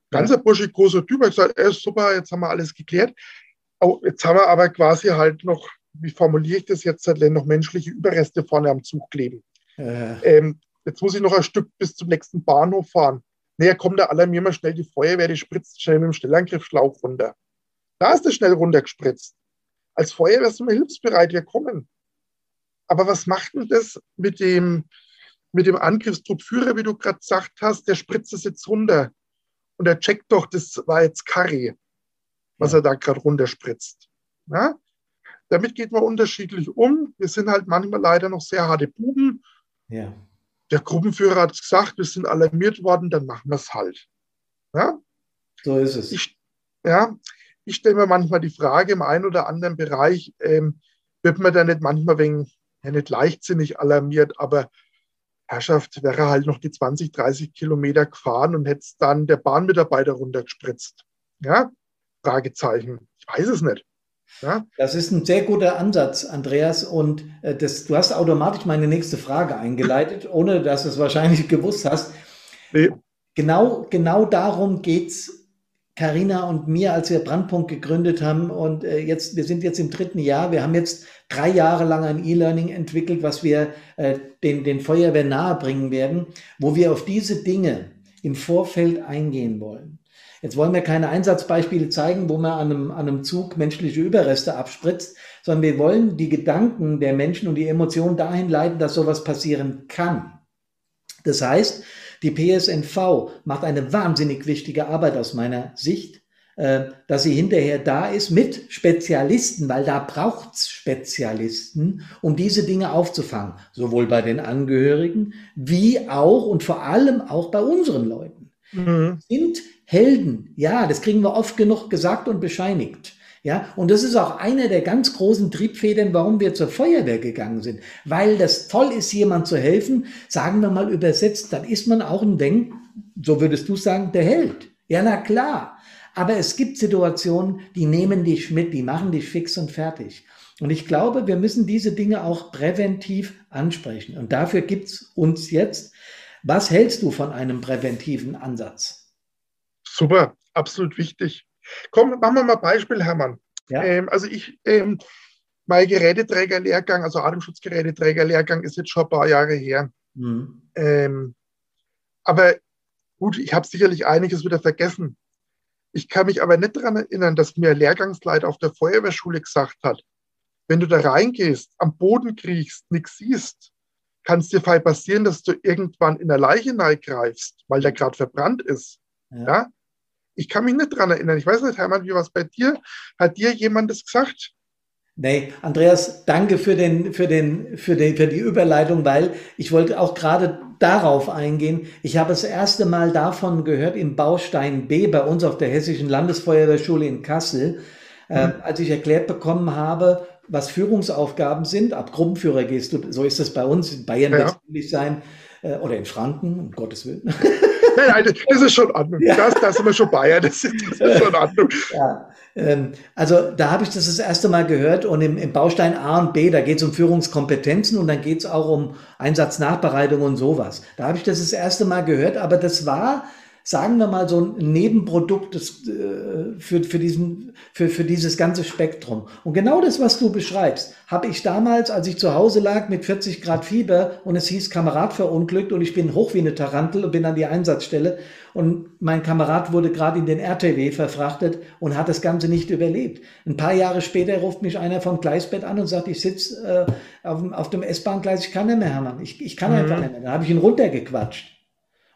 Ganz ein Bursche, großer Typ, hat gesagt, ey, super, jetzt haben wir alles geklärt. Oh, jetzt haben wir aber quasi halt noch, wie formuliere ich das jetzt, noch menschliche Überreste vorne am Zug kleben. Äh. Ähm, jetzt muss ich noch ein Stück bis zum nächsten Bahnhof fahren. Naja, kommt da alarmier mal schnell die Feuerwehr, die spritzt schnell mit dem Stellangriffschlauch runter. Da ist es schnell runtergespritzt. Als Feuerwehr sind wir hilfsbereit, wir kommen. Aber was macht denn das mit dem, mit dem Angriffstruppführer, wie du gerade gesagt hast, der spritzt es jetzt runter. Und er checkt doch, das war jetzt Curry, was ja. er da gerade runterspritzt. Ja? Damit geht man unterschiedlich um. Wir sind halt manchmal leider noch sehr harte Buben. Ja. Der Gruppenführer hat gesagt, wir sind alarmiert worden, dann machen wir es halt. Ja? So ist es. Ich, ja, ich stelle mir manchmal die Frage, im einen oder anderen Bereich ähm, wird man da nicht manchmal wegen, ja, nicht leichtsinnig alarmiert, aber Herrschaft wäre halt noch die 20, 30 Kilometer gefahren und hätte dann der Bahnmitarbeiter runtergespritzt. Ja? Fragezeichen. Ich weiß es nicht. Ja? Das ist ein sehr guter Ansatz, Andreas. Und äh, das, du hast automatisch meine nächste Frage eingeleitet, ohne dass du es wahrscheinlich gewusst hast. Nee. Genau, genau darum geht es Carina und mir, als wir Brandpunkt gegründet haben. Und äh, jetzt, wir sind jetzt im dritten Jahr. Wir haben jetzt drei Jahre lang ein E-Learning entwickelt, was wir äh, den, den Feuerwehr nahebringen werden, wo wir auf diese Dinge im Vorfeld eingehen wollen. Jetzt wollen wir keine Einsatzbeispiele zeigen, wo man an einem, an einem Zug menschliche Überreste abspritzt, sondern wir wollen die Gedanken der Menschen und die Emotionen dahin leiten, dass sowas passieren kann. Das heißt, die PSNV macht eine wahnsinnig wichtige Arbeit aus meiner Sicht, äh, dass sie hinterher da ist mit Spezialisten, weil da braucht es Spezialisten, um diese Dinge aufzufangen, sowohl bei den Angehörigen wie auch und vor allem auch bei unseren Leuten. Mhm. Sind Helden, ja, das kriegen wir oft genug gesagt und bescheinigt. Ja, und das ist auch einer der ganz großen Triebfedern, warum wir zur Feuerwehr gegangen sind. Weil das toll ist, jemand zu helfen, sagen wir mal übersetzt, dann ist man auch ein Denk, so würdest du sagen, der Held. Ja, na klar. Aber es gibt Situationen, die nehmen dich mit, die machen dich fix und fertig. Und ich glaube, wir müssen diese Dinge auch präventiv ansprechen. Und dafür gibt's uns jetzt. Was hältst du von einem präventiven Ansatz? Super, absolut wichtig. Komm, machen wir mal ein Beispiel, Hermann. Ja. Ähm, also ich, ähm, mein Geräteträgerlehrgang, also Atemschutzgeräteträgerlehrgang ist jetzt schon ein paar Jahre her. Mhm. Ähm, aber gut, ich habe sicherlich einiges wieder vergessen. Ich kann mich aber nicht daran erinnern, dass mir Lehrgangsleiter auf der Feuerwehrschule gesagt hat, wenn du da reingehst, am Boden kriegst, nichts siehst, kann es dir vielleicht passieren, dass du irgendwann in der Leiche greifst, weil der gerade verbrannt ist. Ja. ja. Ich kann mich nicht daran erinnern. Ich weiß nicht, Hermann, wie war es bei dir? Hat dir jemand das gesagt? Nee, Andreas, danke für, den, für, den, für, den, für die Überleitung, weil ich wollte auch gerade darauf eingehen. Ich habe das erste Mal davon gehört im Baustein B bei uns auf der Hessischen Landesfeuerwehrschule in Kassel, äh, mhm. äh, als ich erklärt bekommen habe, was Führungsaufgaben sind. Ab Gruppenführer gehst du, so ist das bei uns, in Bayern ja. wird es ähnlich sein, äh, oder in Franken, um Gottes Willen. Nein, nein, das ist schon Ordnung. Ja. Das, das sind wir schon Bayern, das, das ist schon Ordnung. Ja. Ähm, also da habe ich das das erste Mal gehört und im, im Baustein A und B, da geht es um Führungskompetenzen und dann geht es auch um Einsatznachbereitung und sowas. Da habe ich das das erste Mal gehört, aber das war sagen wir mal, so ein Nebenprodukt des, äh, für, für, diesen, für, für dieses ganze Spektrum. Und genau das, was du beschreibst, habe ich damals, als ich zu Hause lag mit 40 Grad Fieber und es hieß Kamerad verunglückt und ich bin hoch wie eine Tarantel und bin an die Einsatzstelle und mein Kamerad wurde gerade in den RTW verfrachtet und hat das Ganze nicht überlebt. Ein paar Jahre später ruft mich einer vom Gleisbett an und sagt, ich sitze äh, auf, auf dem S-Bahn-Gleis, ich kann nicht mehr, Hermann. Ich, ich kann mhm. einfach nicht mehr. Dann habe ich ihn runtergequatscht.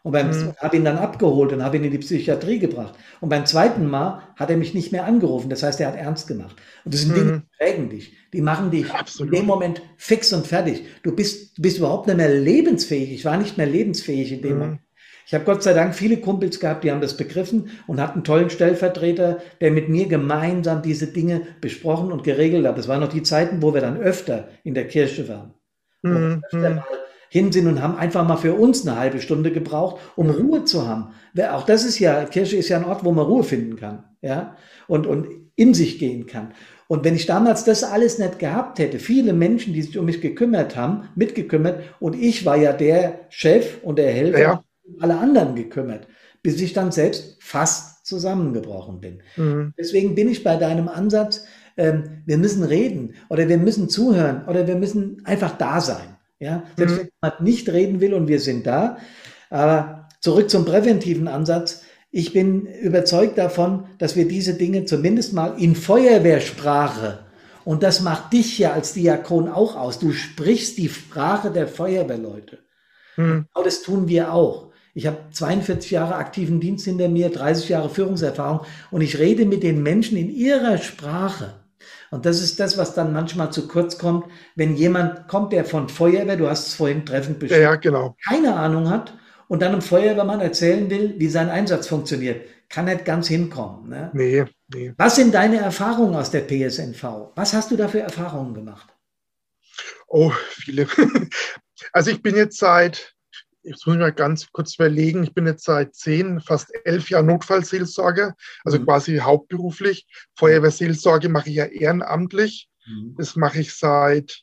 Und beim, mhm. habe ihn dann abgeholt und habe ihn in die Psychiatrie gebracht. Und beim zweiten Mal hat er mich nicht mehr angerufen. Das heißt, er hat ernst gemacht. Und das sind mhm. Dinge, die prägen dich. Die machen dich Absolut. in dem Moment fix und fertig. Du bist, du bist überhaupt nicht mehr lebensfähig. Ich war nicht mehr lebensfähig in dem mhm. Moment. Ich habe Gott sei Dank viele Kumpels gehabt, die haben das begriffen und hatten einen tollen Stellvertreter, der mit mir gemeinsam diese Dinge besprochen und geregelt hat. Das waren noch die Zeiten, wo wir dann öfter in der Kirche waren. Mhm. Hin sind und haben einfach mal für uns eine halbe Stunde gebraucht, um Ruhe zu haben. Auch das ist ja, Kirche ist ja ein Ort, wo man Ruhe finden kann, ja, und, und in sich gehen kann. Und wenn ich damals das alles nicht gehabt hätte, viele Menschen, die sich um mich gekümmert haben, mitgekümmert, und ich war ja der Chef und der Helfer, ja. alle anderen gekümmert, bis ich dann selbst fast zusammengebrochen bin. Mhm. Deswegen bin ich bei deinem Ansatz, ähm, wir müssen reden oder wir müssen zuhören oder wir müssen einfach da sein. Ja, selbst mhm. wenn jemand nicht reden will und wir sind da. Aber zurück zum präventiven Ansatz. Ich bin überzeugt davon, dass wir diese Dinge zumindest mal in Feuerwehrsprache, und das macht dich ja als Diakon auch aus, du sprichst die Sprache der Feuerwehrleute. Mhm. Genau das tun wir auch. Ich habe 42 Jahre aktiven Dienst hinter mir, 30 Jahre Führungserfahrung und ich rede mit den Menschen in ihrer Sprache. Und das ist das, was dann manchmal zu kurz kommt, wenn jemand kommt, der von Feuerwehr, du hast es vorhin treffend beschrieben, ja, genau. keine Ahnung hat und dann einem Feuerwehrmann erzählen will, wie sein Einsatz funktioniert. Kann nicht ganz hinkommen. Ne? Nee, nee. Was sind deine Erfahrungen aus der PSNV? Was hast du da für Erfahrungen gemacht? Oh, viele. Also ich bin jetzt seit jetzt muss ich mal ganz kurz überlegen, ich bin jetzt seit zehn, fast elf Jahren Notfallseelsorger, also mhm. quasi hauptberuflich. Feuerwehrseelsorge mache ich ja ehrenamtlich. Mhm. Das mache ich seit,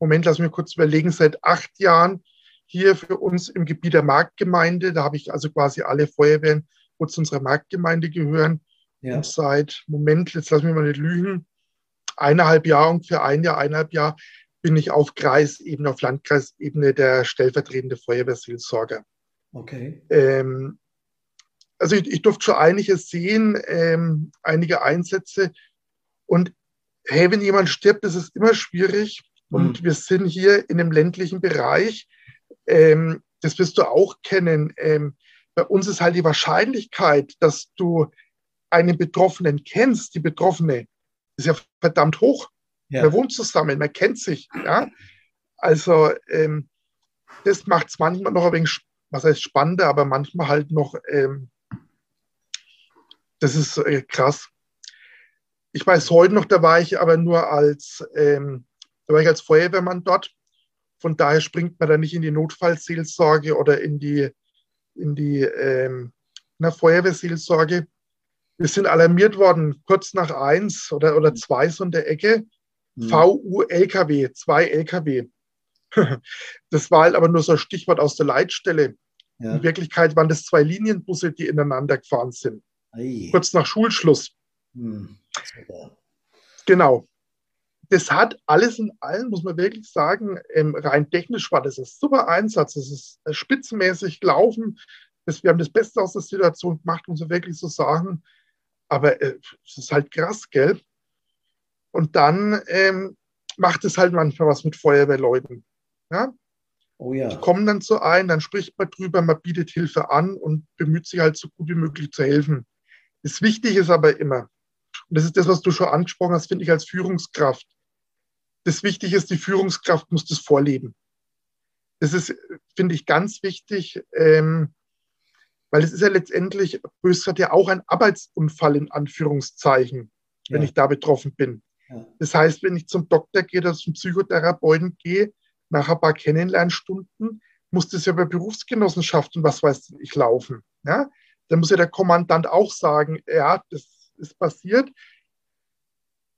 Moment, lass mich kurz überlegen, seit acht Jahren hier für uns im Gebiet der Marktgemeinde. Da habe ich also quasi alle Feuerwehren, wo zu unserer Marktgemeinde gehören. Ja. Und seit, Moment, jetzt lass mich mal nicht lügen, eineinhalb Jahre, ungefähr ein Jahr, eineinhalb Jahre bin ich auf Kreisebene, auf Landkreisebene der stellvertretende Feuerwehrseelsorger. Okay. Ähm, also ich, ich, durfte schon einiges sehen, ähm, einige Einsätze. Und hey, wenn jemand stirbt, ist es immer schwierig. Mhm. Und wir sind hier in einem ländlichen Bereich. Ähm, das wirst du auch kennen. Ähm, bei uns ist halt die Wahrscheinlichkeit, dass du einen Betroffenen kennst, die Betroffene, ist ja verdammt hoch. Ja. Man wohnt zusammen, man kennt sich. Ja? Also ähm, das macht es manchmal noch ein wenig, was heißt spannender, aber manchmal halt noch, ähm, das ist äh, krass. Ich weiß heute noch, da war ich aber nur als, ähm, da war ich als Feuerwehrmann dort. Von daher springt man da nicht in die Notfallseelsorge oder in die, in die ähm, na, Feuerwehrseelsorge. Wir sind alarmiert worden, kurz nach eins oder, oder zwei so in der Ecke. Mhm. VU-LKW, zwei LKW. Das war halt aber nur so ein Stichwort aus der Leitstelle. Ja. In Wirklichkeit waren das zwei Linienbusse, die ineinander gefahren sind. Ei. Kurz nach Schulschluss. Hm. Genau. Das hat alles in allem, muss man wirklich sagen, ähm, rein technisch war das ein super Einsatz. Das ist äh, spitzenmäßig gelaufen. wir haben das Beste aus der Situation gemacht, muss man wirklich so sagen. Aber äh, es ist halt krass, gell? Und dann ähm, macht es halt manchmal was mit Feuerwehrleuten. Ja? Oh ja. Die kommen dann so ein, dann spricht man drüber, man bietet Hilfe an und bemüht sich halt so gut wie möglich zu helfen. Das Wichtige ist aber immer, und das ist das, was du schon angesprochen hast, finde ich als Führungskraft. Das Wichtige ist, die Führungskraft muss das vorleben. Das ist, finde ich, ganz wichtig, ähm, weil es ist ja letztendlich, bös hat ja auch ein Arbeitsunfall in Anführungszeichen, wenn ja. ich da betroffen bin. Das heißt, wenn ich zum Doktor gehe oder zum Psychotherapeuten gehe, nach ein paar Kennenlernstunden muss das ja bei Berufsgenossenschaften, was weiß ich, laufen. Ja? Dann muss ja der Kommandant auch sagen, ja, das ist passiert.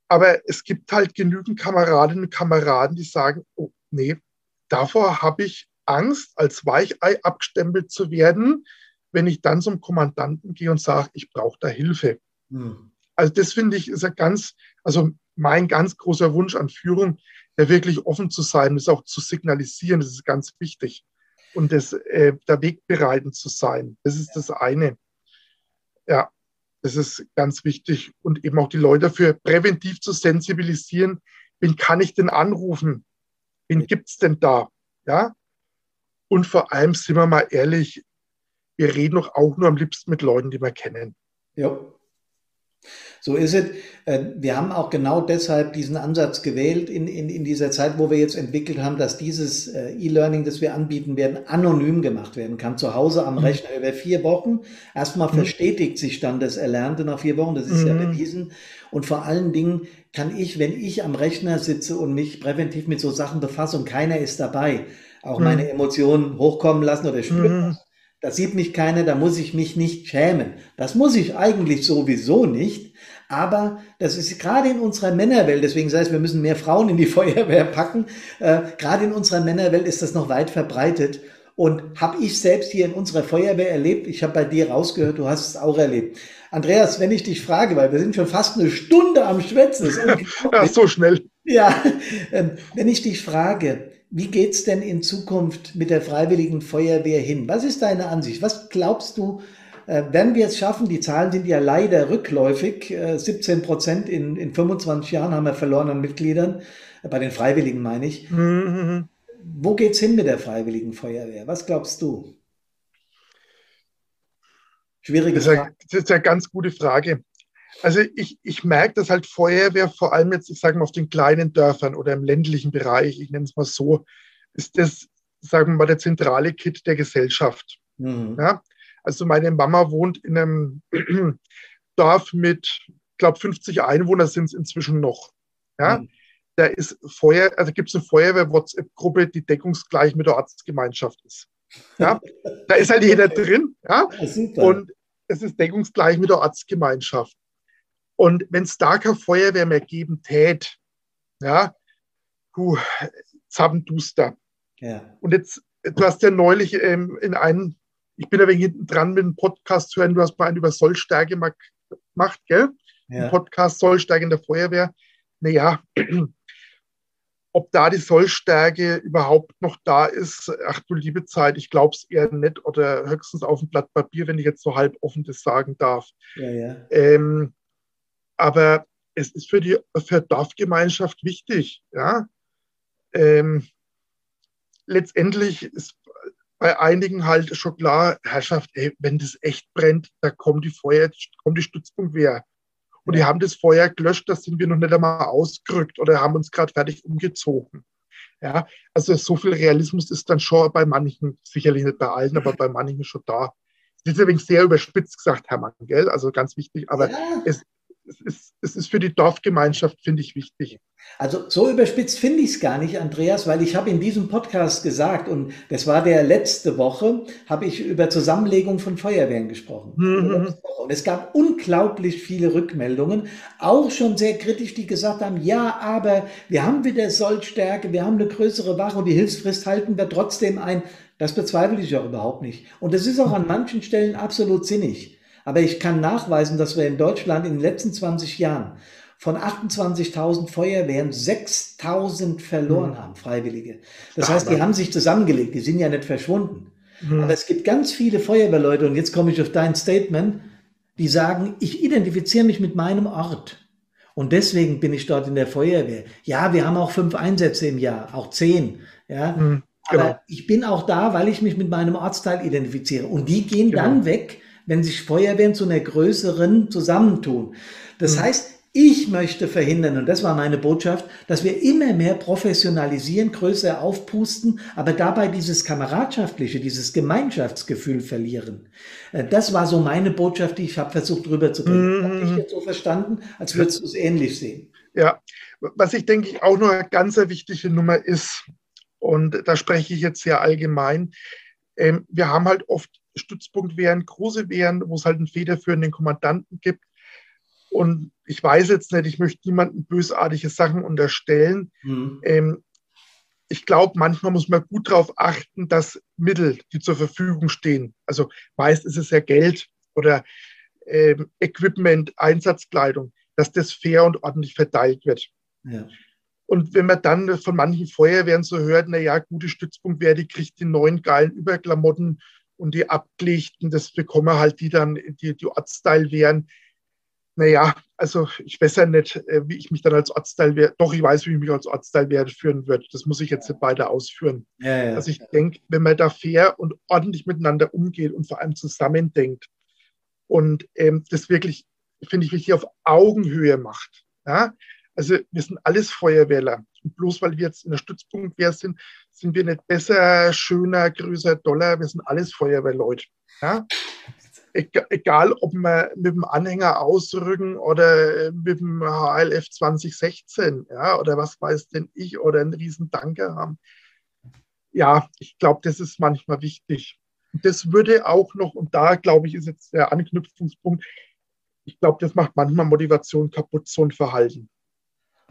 Aber es gibt halt genügend Kameradinnen und Kameraden, die sagen, oh, nee, davor habe ich Angst, als Weichei abgestempelt zu werden, wenn ich dann zum Kommandanten gehe und sage, ich brauche da Hilfe. Hm. Also das finde ich ist ja ganz, also mein ganz großer Wunsch an Führung, ja wirklich offen zu sein, das auch zu signalisieren, das ist ganz wichtig. Und das, äh, da wegbereitend zu sein, das ist das eine. Ja, das ist ganz wichtig. Und eben auch die Leute dafür präventiv zu sensibilisieren, wen kann ich denn anrufen? Wen gibt es denn da? Ja? Und vor allem, sind wir mal ehrlich, wir reden doch auch nur am liebsten mit Leuten, die wir kennen. Ja. So ist es. Äh, wir haben auch genau deshalb diesen Ansatz gewählt in, in, in dieser Zeit, wo wir jetzt entwickelt haben, dass dieses äh, E-Learning, das wir anbieten werden, anonym gemacht werden kann. Zu Hause am mhm. Rechner über vier Wochen. Erstmal mhm. verstetigt sich dann das Erlernte nach vier Wochen. Das ist mhm. ja bewiesen. Und vor allen Dingen kann ich, wenn ich am Rechner sitze und mich präventiv mit so Sachen befasse und keiner ist dabei, auch mhm. meine Emotionen hochkommen lassen oder spüren mhm. Das sieht mich keiner, da muss ich mich nicht schämen. Das muss ich eigentlich sowieso nicht. Aber das ist gerade in unserer Männerwelt, deswegen sei es, wir müssen mehr Frauen in die Feuerwehr packen. Äh, gerade in unserer Männerwelt ist das noch weit verbreitet. Und habe ich selbst hier in unserer Feuerwehr erlebt. Ich habe bei dir rausgehört, du hast es auch erlebt. Andreas, wenn ich dich frage, weil wir sind schon fast eine Stunde am Schwätzen. Ja, so schnell. Ja, äh, wenn ich dich frage, wie geht's denn in Zukunft mit der Freiwilligen Feuerwehr hin? Was ist deine Ansicht? Was glaubst du, äh, werden wir es schaffen? Die Zahlen sind ja leider rückläufig. Äh, 17 Prozent in, in 25 Jahren haben wir verloren an Mitgliedern. Äh, bei den Freiwilligen meine ich. Mhm. Wo geht's hin mit der Freiwilligen Feuerwehr? Was glaubst du? Schwierige das Frage. das ist eine ganz gute Frage. Also ich, ich merke, dass halt Feuerwehr vor allem jetzt, ich sage mal, auf den kleinen Dörfern oder im ländlichen Bereich, ich nenne es mal so, ist das, sagen wir mal, der zentrale Kit der Gesellschaft. Mhm. Ja? Also meine Mama wohnt in einem Dorf mit, ich glaube, 50 Einwohner sind es inzwischen noch. Ja? Mhm. Da ist Feuer, also gibt es eine Feuerwehr-WhatsApp-Gruppe, die deckungsgleich mit der Ortsgemeinschaft ist. Ja? da ist halt jeder drin. Ja? ja und es ist deckungsgleich mit der Ortsgemeinschaft. Und wenn es da keine Feuerwehr mehr geben tät, ja, puh, zappenduster. Ja. Und jetzt, du hast ja neulich ähm, in einem, ich bin ein wenig hinten dran mit dem Podcast zu hören, du hast mal einen über Sollstärke gemacht, gell? Ja. Ein Podcast Sollstärke in der Feuerwehr. Naja, ob da die Sollstärke überhaupt noch da ist, ach du liebe Zeit, ich glaube es eher nicht oder höchstens auf dem Blatt Papier, wenn ich jetzt so halb offen das sagen darf. Ja, ja. Ähm, aber es ist für die für Dorfgemeinschaft wichtig. Ja? Ähm, letztendlich ist bei einigen halt schon klar, Herrschaft, ey, wenn das echt brennt, da kommt die Feuer, kommt die Stützpunktwehr. Und die haben das Feuer gelöscht, da sind wir noch nicht einmal ausgerückt oder haben uns gerade fertig umgezogen. Ja, also so viel Realismus ist dann schon bei manchen, sicherlich nicht bei allen, aber bei manchen schon da. Das ist übrigens sehr überspitzt gesagt, Hermann, gell? Also ganz wichtig, aber ja. es, es ist, es ist für die Dorfgemeinschaft, finde ich, wichtig. Also so überspitzt finde ich es gar nicht, Andreas, weil ich habe in diesem Podcast gesagt, und das war der letzte Woche, habe ich über Zusammenlegung von Feuerwehren gesprochen. Mhm. Und es gab unglaublich viele Rückmeldungen, auch schon sehr kritisch, die gesagt haben, ja, aber wir haben wieder Sollstärke, wir haben eine größere Wache und die Hilfsfrist halten wir trotzdem ein. Das bezweifle ich auch überhaupt nicht. Und das ist auch an manchen Stellen absolut sinnig. Aber ich kann nachweisen, dass wir in Deutschland in den letzten 20 Jahren von 28.000 Feuerwehren 6.000 verloren mhm. haben, Freiwillige. Das Ach, heißt, die haben sich zusammengelegt, die sind ja nicht verschwunden. Mhm. Aber es gibt ganz viele Feuerwehrleute, und jetzt komme ich auf dein Statement, die sagen, ich identifiziere mich mit meinem Ort. Und deswegen bin ich dort in der Feuerwehr. Ja, wir haben auch fünf Einsätze im Jahr, auch zehn. Ja, mhm, genau. aber ich bin auch da, weil ich mich mit meinem Ortsteil identifiziere. Und die gehen genau. dann weg, wenn sich Feuerwehren zu einer größeren zusammentun. Das mhm. heißt, ich möchte verhindern, und das war meine Botschaft, dass wir immer mehr professionalisieren, größer aufpusten, aber dabei dieses kameradschaftliche, dieses Gemeinschaftsgefühl verlieren. Äh, das war so meine Botschaft, die ich habe versucht rüberzubringen. Mhm. Habe ich jetzt so verstanden, als würdest du es ähnlich sehen. Ja, was ich denke ich auch noch eine ganz wichtige Nummer ist, und da spreche ich jetzt sehr allgemein, ähm, wir haben halt oft Stützpunktwehren, große Wehren, wo es halt einen federführenden Kommandanten gibt, und ich weiß jetzt nicht, ich möchte niemandem bösartige Sachen unterstellen. Mhm. Ähm, ich glaube, manchmal muss man gut darauf achten, dass Mittel, die zur Verfügung stehen, also meist ist es ja Geld oder ähm, Equipment, Einsatzkleidung, dass das fair und ordentlich verteilt wird. Ja. Und wenn man dann von manchen Feuerwehren so hört, na ja, gute Stützpunktwehr, die kriegt die neuen geilen Überklamotten und die abgelegten, das bekommen halt die dann, die, die Ortsteilwehren, naja, also ich weiß ja nicht, äh, wie ich mich dann als Ortsteil werde. Doch, ich weiß, wie ich mich als Ortsteil werde führen würde. Das muss ich jetzt nicht weiter ausführen. Ja, ja, also ich ja. denke, wenn man da fair und ordentlich miteinander umgeht und vor allem zusammendenkt und ähm, das wirklich, finde ich, wichtig auf Augenhöhe macht. Ja? Also wir sind alles Feuerwehrler. Und bloß weil wir jetzt in der Stützpunktwehr sind, sind wir nicht besser, schöner, größer, doller. Wir sind alles Feuerwehrleute. Ja? egal ob wir mit dem Anhänger ausrücken oder mit dem HLF 2016, ja, oder was weiß denn ich, oder einen riesen Danke haben. Ja, ich glaube, das ist manchmal wichtig. Das würde auch noch, und da glaube ich, ist jetzt der Anknüpfungspunkt, ich glaube, das macht manchmal Motivation kaputt, so ein Verhalten.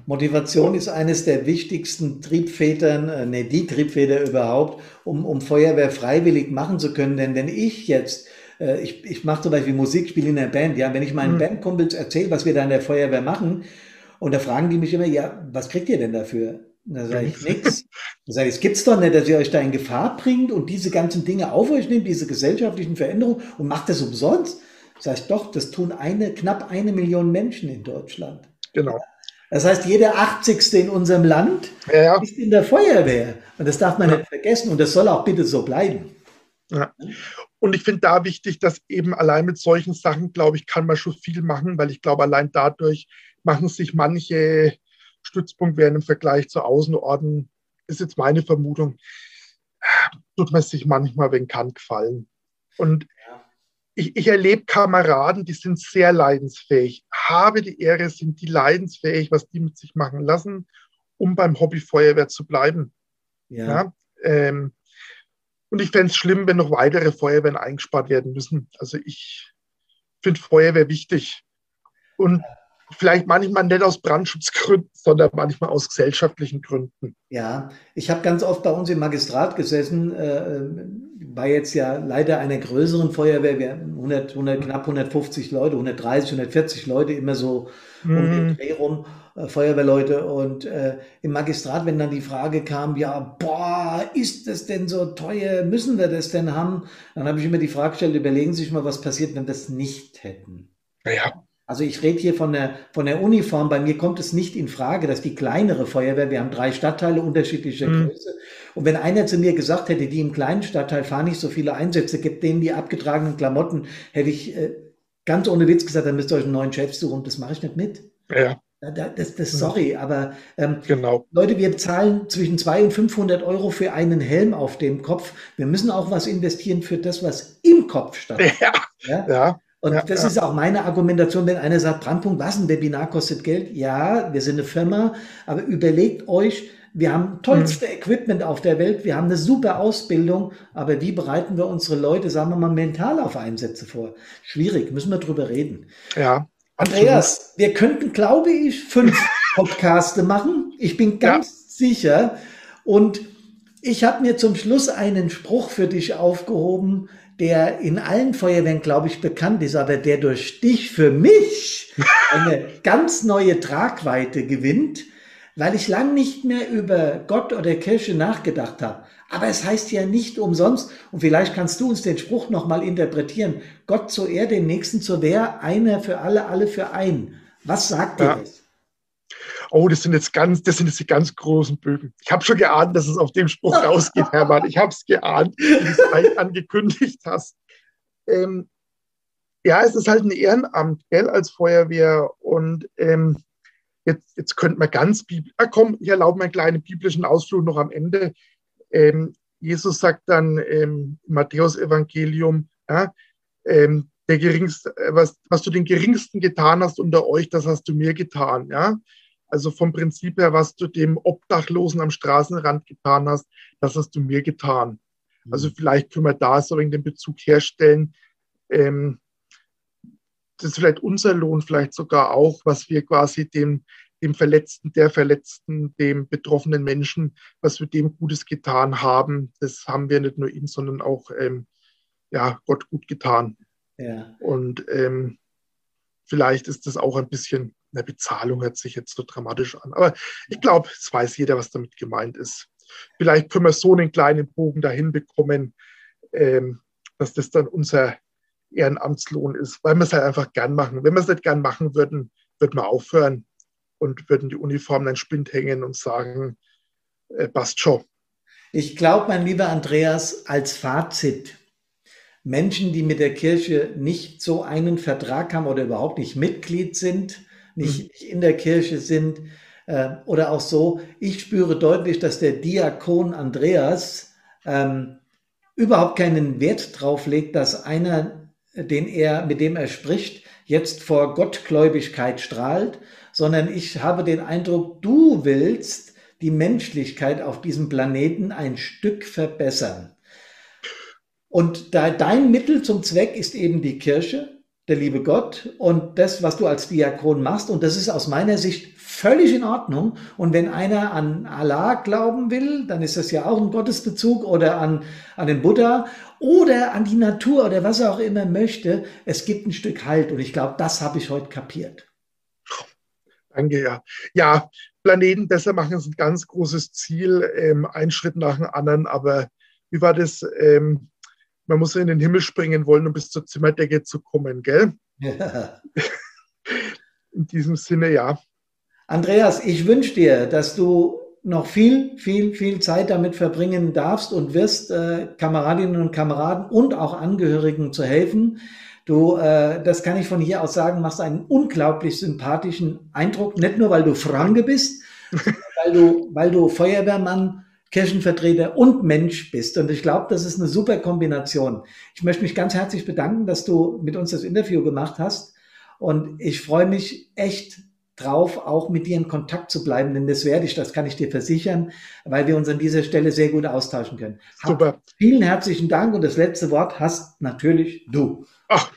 Motivation ist eines der wichtigsten Triebfedern, äh, ne, die Triebfeder überhaupt, um, um Feuerwehr freiwillig machen zu können. Denn wenn ich jetzt äh, ich, ich mache zum Beispiel Musik, spiele in einer Band. Ja, wenn ich meinen mhm. Bandkumpels erzähle, was wir da in der Feuerwehr machen, und da fragen die mich immer, ja, was kriegt ihr denn dafür? Und da sage ich nichts. Da sage ich, es gibt's doch nicht, dass ihr euch da in Gefahr bringt und diese ganzen Dinge auf euch nehmt, diese gesellschaftlichen Veränderungen und macht das umsonst. Sag ich doch, das tun eine, knapp eine Million Menschen in Deutschland. Genau. Das heißt, jeder 80. in unserem Land ja, ja. ist in der Feuerwehr. Und das darf man ja. nicht vergessen. Und das soll auch bitte so bleiben. Ja. Und ich finde da wichtig, dass eben allein mit solchen Sachen, glaube ich, kann man schon viel machen, weil ich glaube, allein dadurch machen sich manche Stützpunktwehren im Vergleich zu Außenorten, ist jetzt meine Vermutung, tut man sich manchmal, wenn kann, gefallen. Und ich, ich erlebe Kameraden, die sind sehr leidensfähig. Habe die Ehre, sind die leidensfähig, was die mit sich machen lassen, um beim Hobby Feuerwehr zu bleiben. Ja. ja ähm, und ich fände es schlimm, wenn noch weitere Feuerwehren eingespart werden müssen. Also ich finde Feuerwehr wichtig. Und vielleicht manchmal nicht aus Brandschutzgründen, sondern manchmal aus gesellschaftlichen Gründen. Ja, ich habe ganz oft bei uns im Magistrat gesessen, äh, war jetzt ja leider einer größeren Feuerwehr, wir haben 100, 100, knapp 150 Leute, 130, 140 Leute, immer so mhm. um den Dreh rum, äh, Feuerwehrleute. Und äh, im Magistrat, wenn dann die Frage kam, ja, boah, ist das denn so teuer, müssen wir das denn haben? Dann habe ich immer die Frage gestellt, überlegen Sie sich mal, was passiert, wenn wir das nicht hätten. Ja. Also ich rede hier von der, von der Uniform. Bei mir kommt es nicht in Frage, dass die kleinere Feuerwehr, wir haben drei Stadtteile unterschiedlicher mhm. Größe. Und wenn einer zu mir gesagt hätte, die im kleinen Stadtteil fahren nicht so viele Einsätze, gibt denen die abgetragenen Klamotten, hätte ich äh, ganz ohne Witz gesagt, dann müsst ihr euch einen neuen Chef suchen. Das mache ich nicht mit. Ja. Das, das, sorry, aber ähm, genau. Leute, wir zahlen zwischen 200 und 500 Euro für einen Helm auf dem Kopf. Wir müssen auch was investieren für das, was im Kopf stattfindet. Ja, ja. ja. Und ja, das ist auch meine Argumentation, wenn einer sagt, Brandpunkt, was, ein Webinar kostet Geld? Ja, wir sind eine Firma, aber überlegt euch, wir haben tollste mhm. Equipment auf der Welt, wir haben eine super Ausbildung, aber wie bereiten wir unsere Leute, sagen wir mal, mental auf Einsätze vor? Schwierig, müssen wir drüber reden. Ja. Andreas, wir könnten, glaube ich, fünf Podcaste machen. Ich bin ganz ja. sicher. Und ich habe mir zum Schluss einen Spruch für dich aufgehoben, der in allen Feuerwehren, glaube ich, bekannt ist, aber der durch dich für mich eine ganz neue Tragweite gewinnt, weil ich lang nicht mehr über Gott oder Kirche nachgedacht habe. Aber es heißt ja nicht umsonst, und vielleicht kannst du uns den Spruch nochmal interpretieren, Gott zur Erde, den Nächsten zur Wehr, einer für alle, alle für ein. Was sagt ja. dir das? Oh, das sind jetzt ganz, das sind jetzt die ganz großen Bögen. Ich habe schon geahnt, dass es auf dem Spruch rausgeht, Hermann. Ich habe es geahnt, wie du es angekündigt hast. Ähm, ja, es ist halt ein Ehrenamt, gell, als Feuerwehr. Und ähm, jetzt, jetzt könnte man ganz biblisch, ah, komm, ich erlaube mir einen kleinen biblischen Ausflug noch am Ende. Ähm, Jesus sagt dann ähm, im Matthäus-Evangelium, ja, ähm, der geringste, äh, was, was du den Geringsten getan hast unter euch, das hast du mir getan. Ja? Also vom Prinzip her, was du dem Obdachlosen am Straßenrand getan hast, das hast du mir getan. Also mhm. vielleicht können wir da so in den Bezug herstellen. Ähm, das ist vielleicht unser Lohn, vielleicht sogar auch, was wir quasi dem, dem Verletzten, der Verletzten, dem betroffenen Menschen, was wir dem Gutes getan haben. Das haben wir nicht nur ihm, sondern auch ähm, ja, Gott gut getan. Ja. Und ähm, vielleicht ist das auch ein bisschen eine Bezahlung, hört sich jetzt so dramatisch an. Aber ich glaube, es weiß jeder, was damit gemeint ist. Vielleicht können wir so einen kleinen Bogen dahin bekommen, ähm, dass das dann unser Ehrenamtslohn ist, weil wir es halt einfach gern machen. Wenn wir es nicht gern machen würden, würden wir aufhören und würden die Uniform dann Spind hängen und sagen, äh, passt schon. Ich glaube, mein lieber Andreas, als Fazit, Menschen, die mit der Kirche nicht so einen Vertrag haben oder überhaupt nicht Mitglied sind, nicht, mhm. nicht in der Kirche sind, äh, oder auch so, ich spüre deutlich, dass der Diakon Andreas ähm, überhaupt keinen Wert drauf legt, dass einer den er, mit dem er spricht, jetzt vor Gottgläubigkeit strahlt, sondern ich habe den Eindruck, du willst die Menschlichkeit auf diesem Planeten ein Stück verbessern. Und da dein Mittel zum Zweck ist eben die Kirche, der liebe Gott und das, was du als Diakon machst. Und das ist aus meiner Sicht völlig in Ordnung. Und wenn einer an Allah glauben will, dann ist das ja auch ein Gottesbezug oder an, an den Buddha oder an die Natur oder was er auch immer möchte. Es gibt ein Stück Halt und ich glaube, das habe ich heute kapiert. Danke, ja. Ja, Planeten besser machen ist ein ganz großes Ziel, ähm, ein Schritt nach dem anderen. Aber wie war das? Ähm, man muss in den Himmel springen wollen, um bis zur Zimmerdecke zu kommen, gell? Ja. In diesem Sinne, ja. Andreas, ich wünsche dir, dass du noch viel, viel, viel Zeit damit verbringen darfst und wirst, äh, Kameradinnen und Kameraden und auch Angehörigen zu helfen. Du, äh, das kann ich von hier aus sagen, machst einen unglaublich sympathischen Eindruck, nicht nur weil du Franke bist, weil du, weil du Feuerwehrmann, Kirchenvertreter und Mensch bist. Und ich glaube, das ist eine super Kombination. Ich möchte mich ganz herzlich bedanken, dass du mit uns das Interview gemacht hast. Und ich freue mich echt drauf, auch mit dir in Kontakt zu bleiben, denn das werde ich, das kann ich dir versichern, weil wir uns an dieser Stelle sehr gut austauschen können. Super. Hab vielen herzlichen Dank und das letzte Wort hast natürlich du. Ach,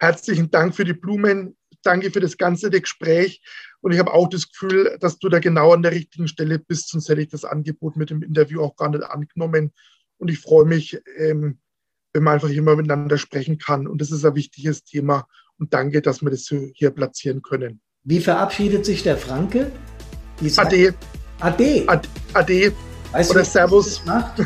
herzlichen Dank für die Blumen, danke für das ganze Gespräch und ich habe auch das Gefühl, dass du da genau an der richtigen Stelle bist, sonst hätte ich das Angebot mit dem Interview auch gar nicht angenommen und ich freue mich, ähm, wenn man einfach immer miteinander sprechen kann und das ist ein wichtiges Thema und danke, dass wir das hier platzieren können. Wie verabschiedet sich der Franke? Ade. Ade. Ade. Weißt Oder du, Servus. Das macht?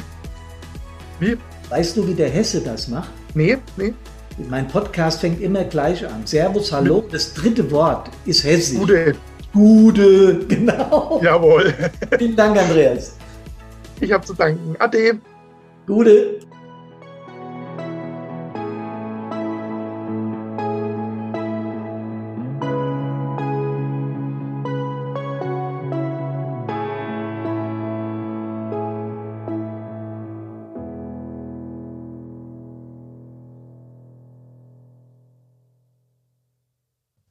Wie? Weißt du, wie der Hesse das macht? Nee, nee. Mein Podcast fängt immer gleich an. Servus, hallo. Das dritte Wort ist hessisch. Gude. Gude, genau. Jawohl. Vielen Dank, Andreas. Ich habe zu danken. Ade. Gude.